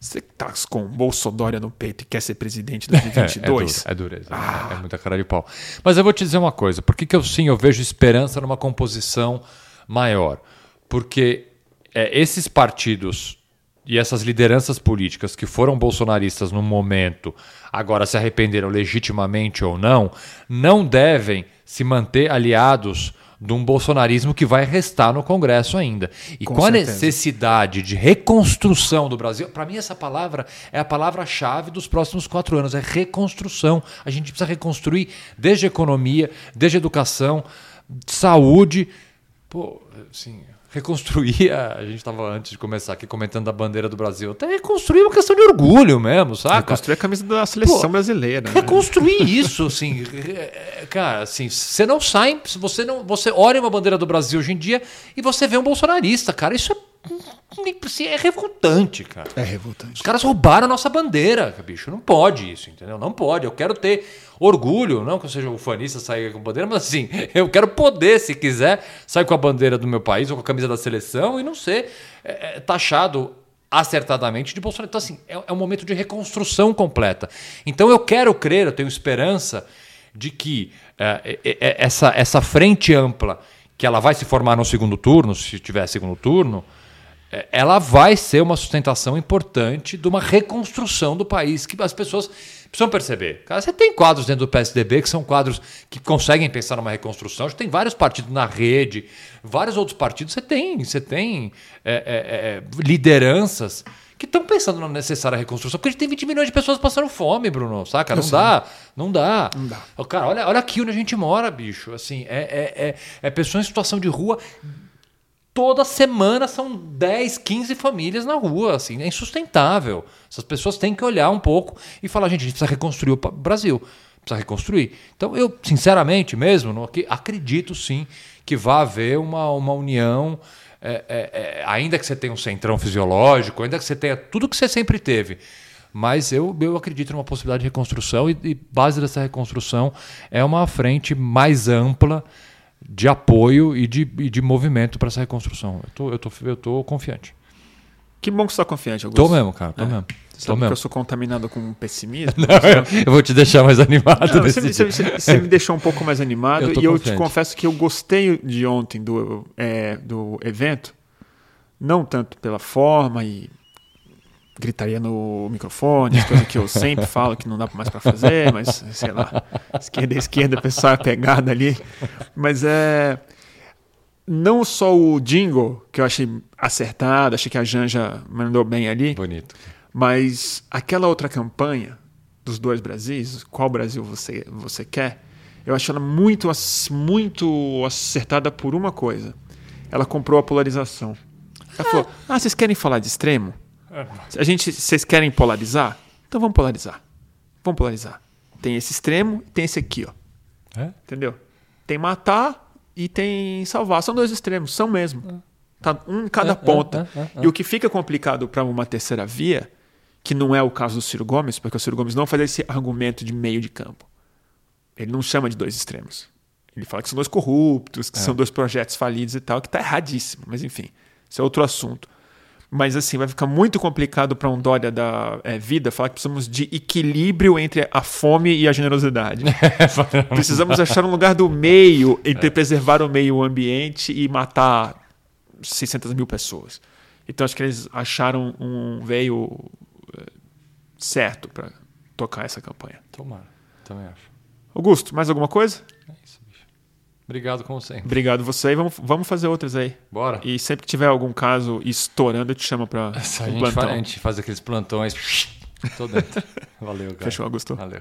você tá com Bolsonaro no peito e quer ser presidente em 2022? É, é, duro, é dureza. Ah. É, é, muita cara de pau. Mas eu vou te dizer uma coisa. Por que, que eu sim eu vejo esperança numa composição maior? Porque é, esses partidos e essas lideranças políticas que foram bolsonaristas no momento, agora se arrependeram legitimamente ou não, não devem se manter aliados de um bolsonarismo que vai restar no Congresso ainda. E com, Com a necessidade de reconstrução do Brasil, para mim essa palavra é a palavra-chave dos próximos quatro anos, é reconstrução. A gente precisa reconstruir desde a economia, desde a educação, saúde. Pô, assim, reconstruir, a, a gente estava antes de começar aqui comentando da bandeira do Brasil, até reconstruir uma questão de orgulho mesmo, saca? Reconstruir a camisa da seleção Pô, brasileira. né? reconstruir isso, assim, é, cara, assim, você não sai, você não, você olha uma bandeira do Brasil hoje em dia e você vê um bolsonarista, cara, isso é, é revoltante, cara. É revoltante. Os caras roubaram a nossa bandeira, bicho, não pode isso, entendeu? Não pode. Eu quero ter orgulho, não que eu seja ufanista sair com bandeira, mas assim, eu quero poder, se quiser, sair com a bandeira do meu país ou com a camisa da seleção e não ser é, é, taxado acertadamente de Bolsonaro. Então, assim, é, é um momento de reconstrução completa. Então, eu quero crer, eu tenho esperança de que é, é, é, essa, essa frente ampla, que ela vai se formar no segundo turno, se tiver segundo turno, é, ela vai ser uma sustentação importante de uma reconstrução do país, que as pessoas precisam perceber. Cara, você tem quadros dentro do PSDB que são quadros que conseguem pensar numa reconstrução. Já tem vários partidos na rede, vários outros partidos. Você tem, você tem é, é, é, lideranças que estão pensando na necessária reconstrução, porque a gente tem 20 milhões de pessoas passando fome, Bruno, saca? Não dá, não dá. Não dá. Cara, olha, olha aqui onde a gente mora, bicho. Assim, é, é, é, é pessoa em situação de rua toda semana são 10, 15 famílias na rua, assim, é insustentável. Essas pessoas têm que olhar um pouco e falar, gente, a gente precisa reconstruir o Brasil, precisa reconstruir. Então, eu, sinceramente mesmo, acredito sim que vai haver uma, uma união, é, é, é, ainda que você tenha um centrão fisiológico, ainda que você tenha tudo que você sempre teve. Mas eu, eu acredito numa possibilidade de reconstrução e, e base dessa reconstrução é uma frente mais ampla de apoio e de, e de movimento para essa reconstrução. Eu tô, eu, tô, eu tô confiante. Que bom que você está confiante, Augusto. Tô mesmo, cara, tô É. mesmo. Você Tô mesmo. eu sou contaminado com pessimismo? Eu vou te deixar mais animado Não, você, dia. você- você me deixou um pouco mais animado Eu e eu te confiante. confesso que eu gostei de ontem do, é, do evento, não tanto pela forma e gritaria no microfone, as coisas que eu sempre falo que não dá mais para fazer, mas sei lá, esquerda é esquerda, o pessoal é pegada ali, mas é não só o jingle que eu achei acertado, achei que a Janja mandou bem ali, Bonito. mas aquela outra campanha dos dois Brasis, qual Brasil você, você quer, eu acho ela muito, muito acertada por uma coisa. Ela comprou a polarização. Ela falou: Ah, vocês querem falar de extremo? A gente, vocês querem polarizar? Então vamos polarizar. Vamos polarizar. Tem esse extremo e tem esse aqui, ó. É? Entendeu? Tem matar e tem salvar. São dois extremos, são mesmo. Tá um em cada É, ponta. é, é, é. E o que fica complicado para uma terceira via, que não é o caso do Ciro Gomes, porque o Ciro Gomes não faz esse argumento de meio de campo. Ele não chama de dois extremos. Ele fala que são dois corruptos, que são dois projetos falidos e tal, que tá erradíssimo. Mas enfim, isso é outro assunto. Mas assim, vai ficar muito complicado para um Dória da é, vida falar que precisamos de equilíbrio entre a fome e a generosidade. Precisamos achar um lugar do meio entre preservar o meio ambiente e matar 600 mil pessoas. Então acho que eles acharam um veio eh, certo para tocar essa campanha. Tomara. Também acho. Augusto, mais alguma coisa? Obrigado, como sempre. Obrigado você e vamos, vamos fazer outras aí. Bora. E sempre que tiver algum caso estourando, eu te chamo para A um gente, plantão. fa- a gente faz aqueles plantões. Tô dentro. Valeu, cara. Fechou, Augusto. Valeu.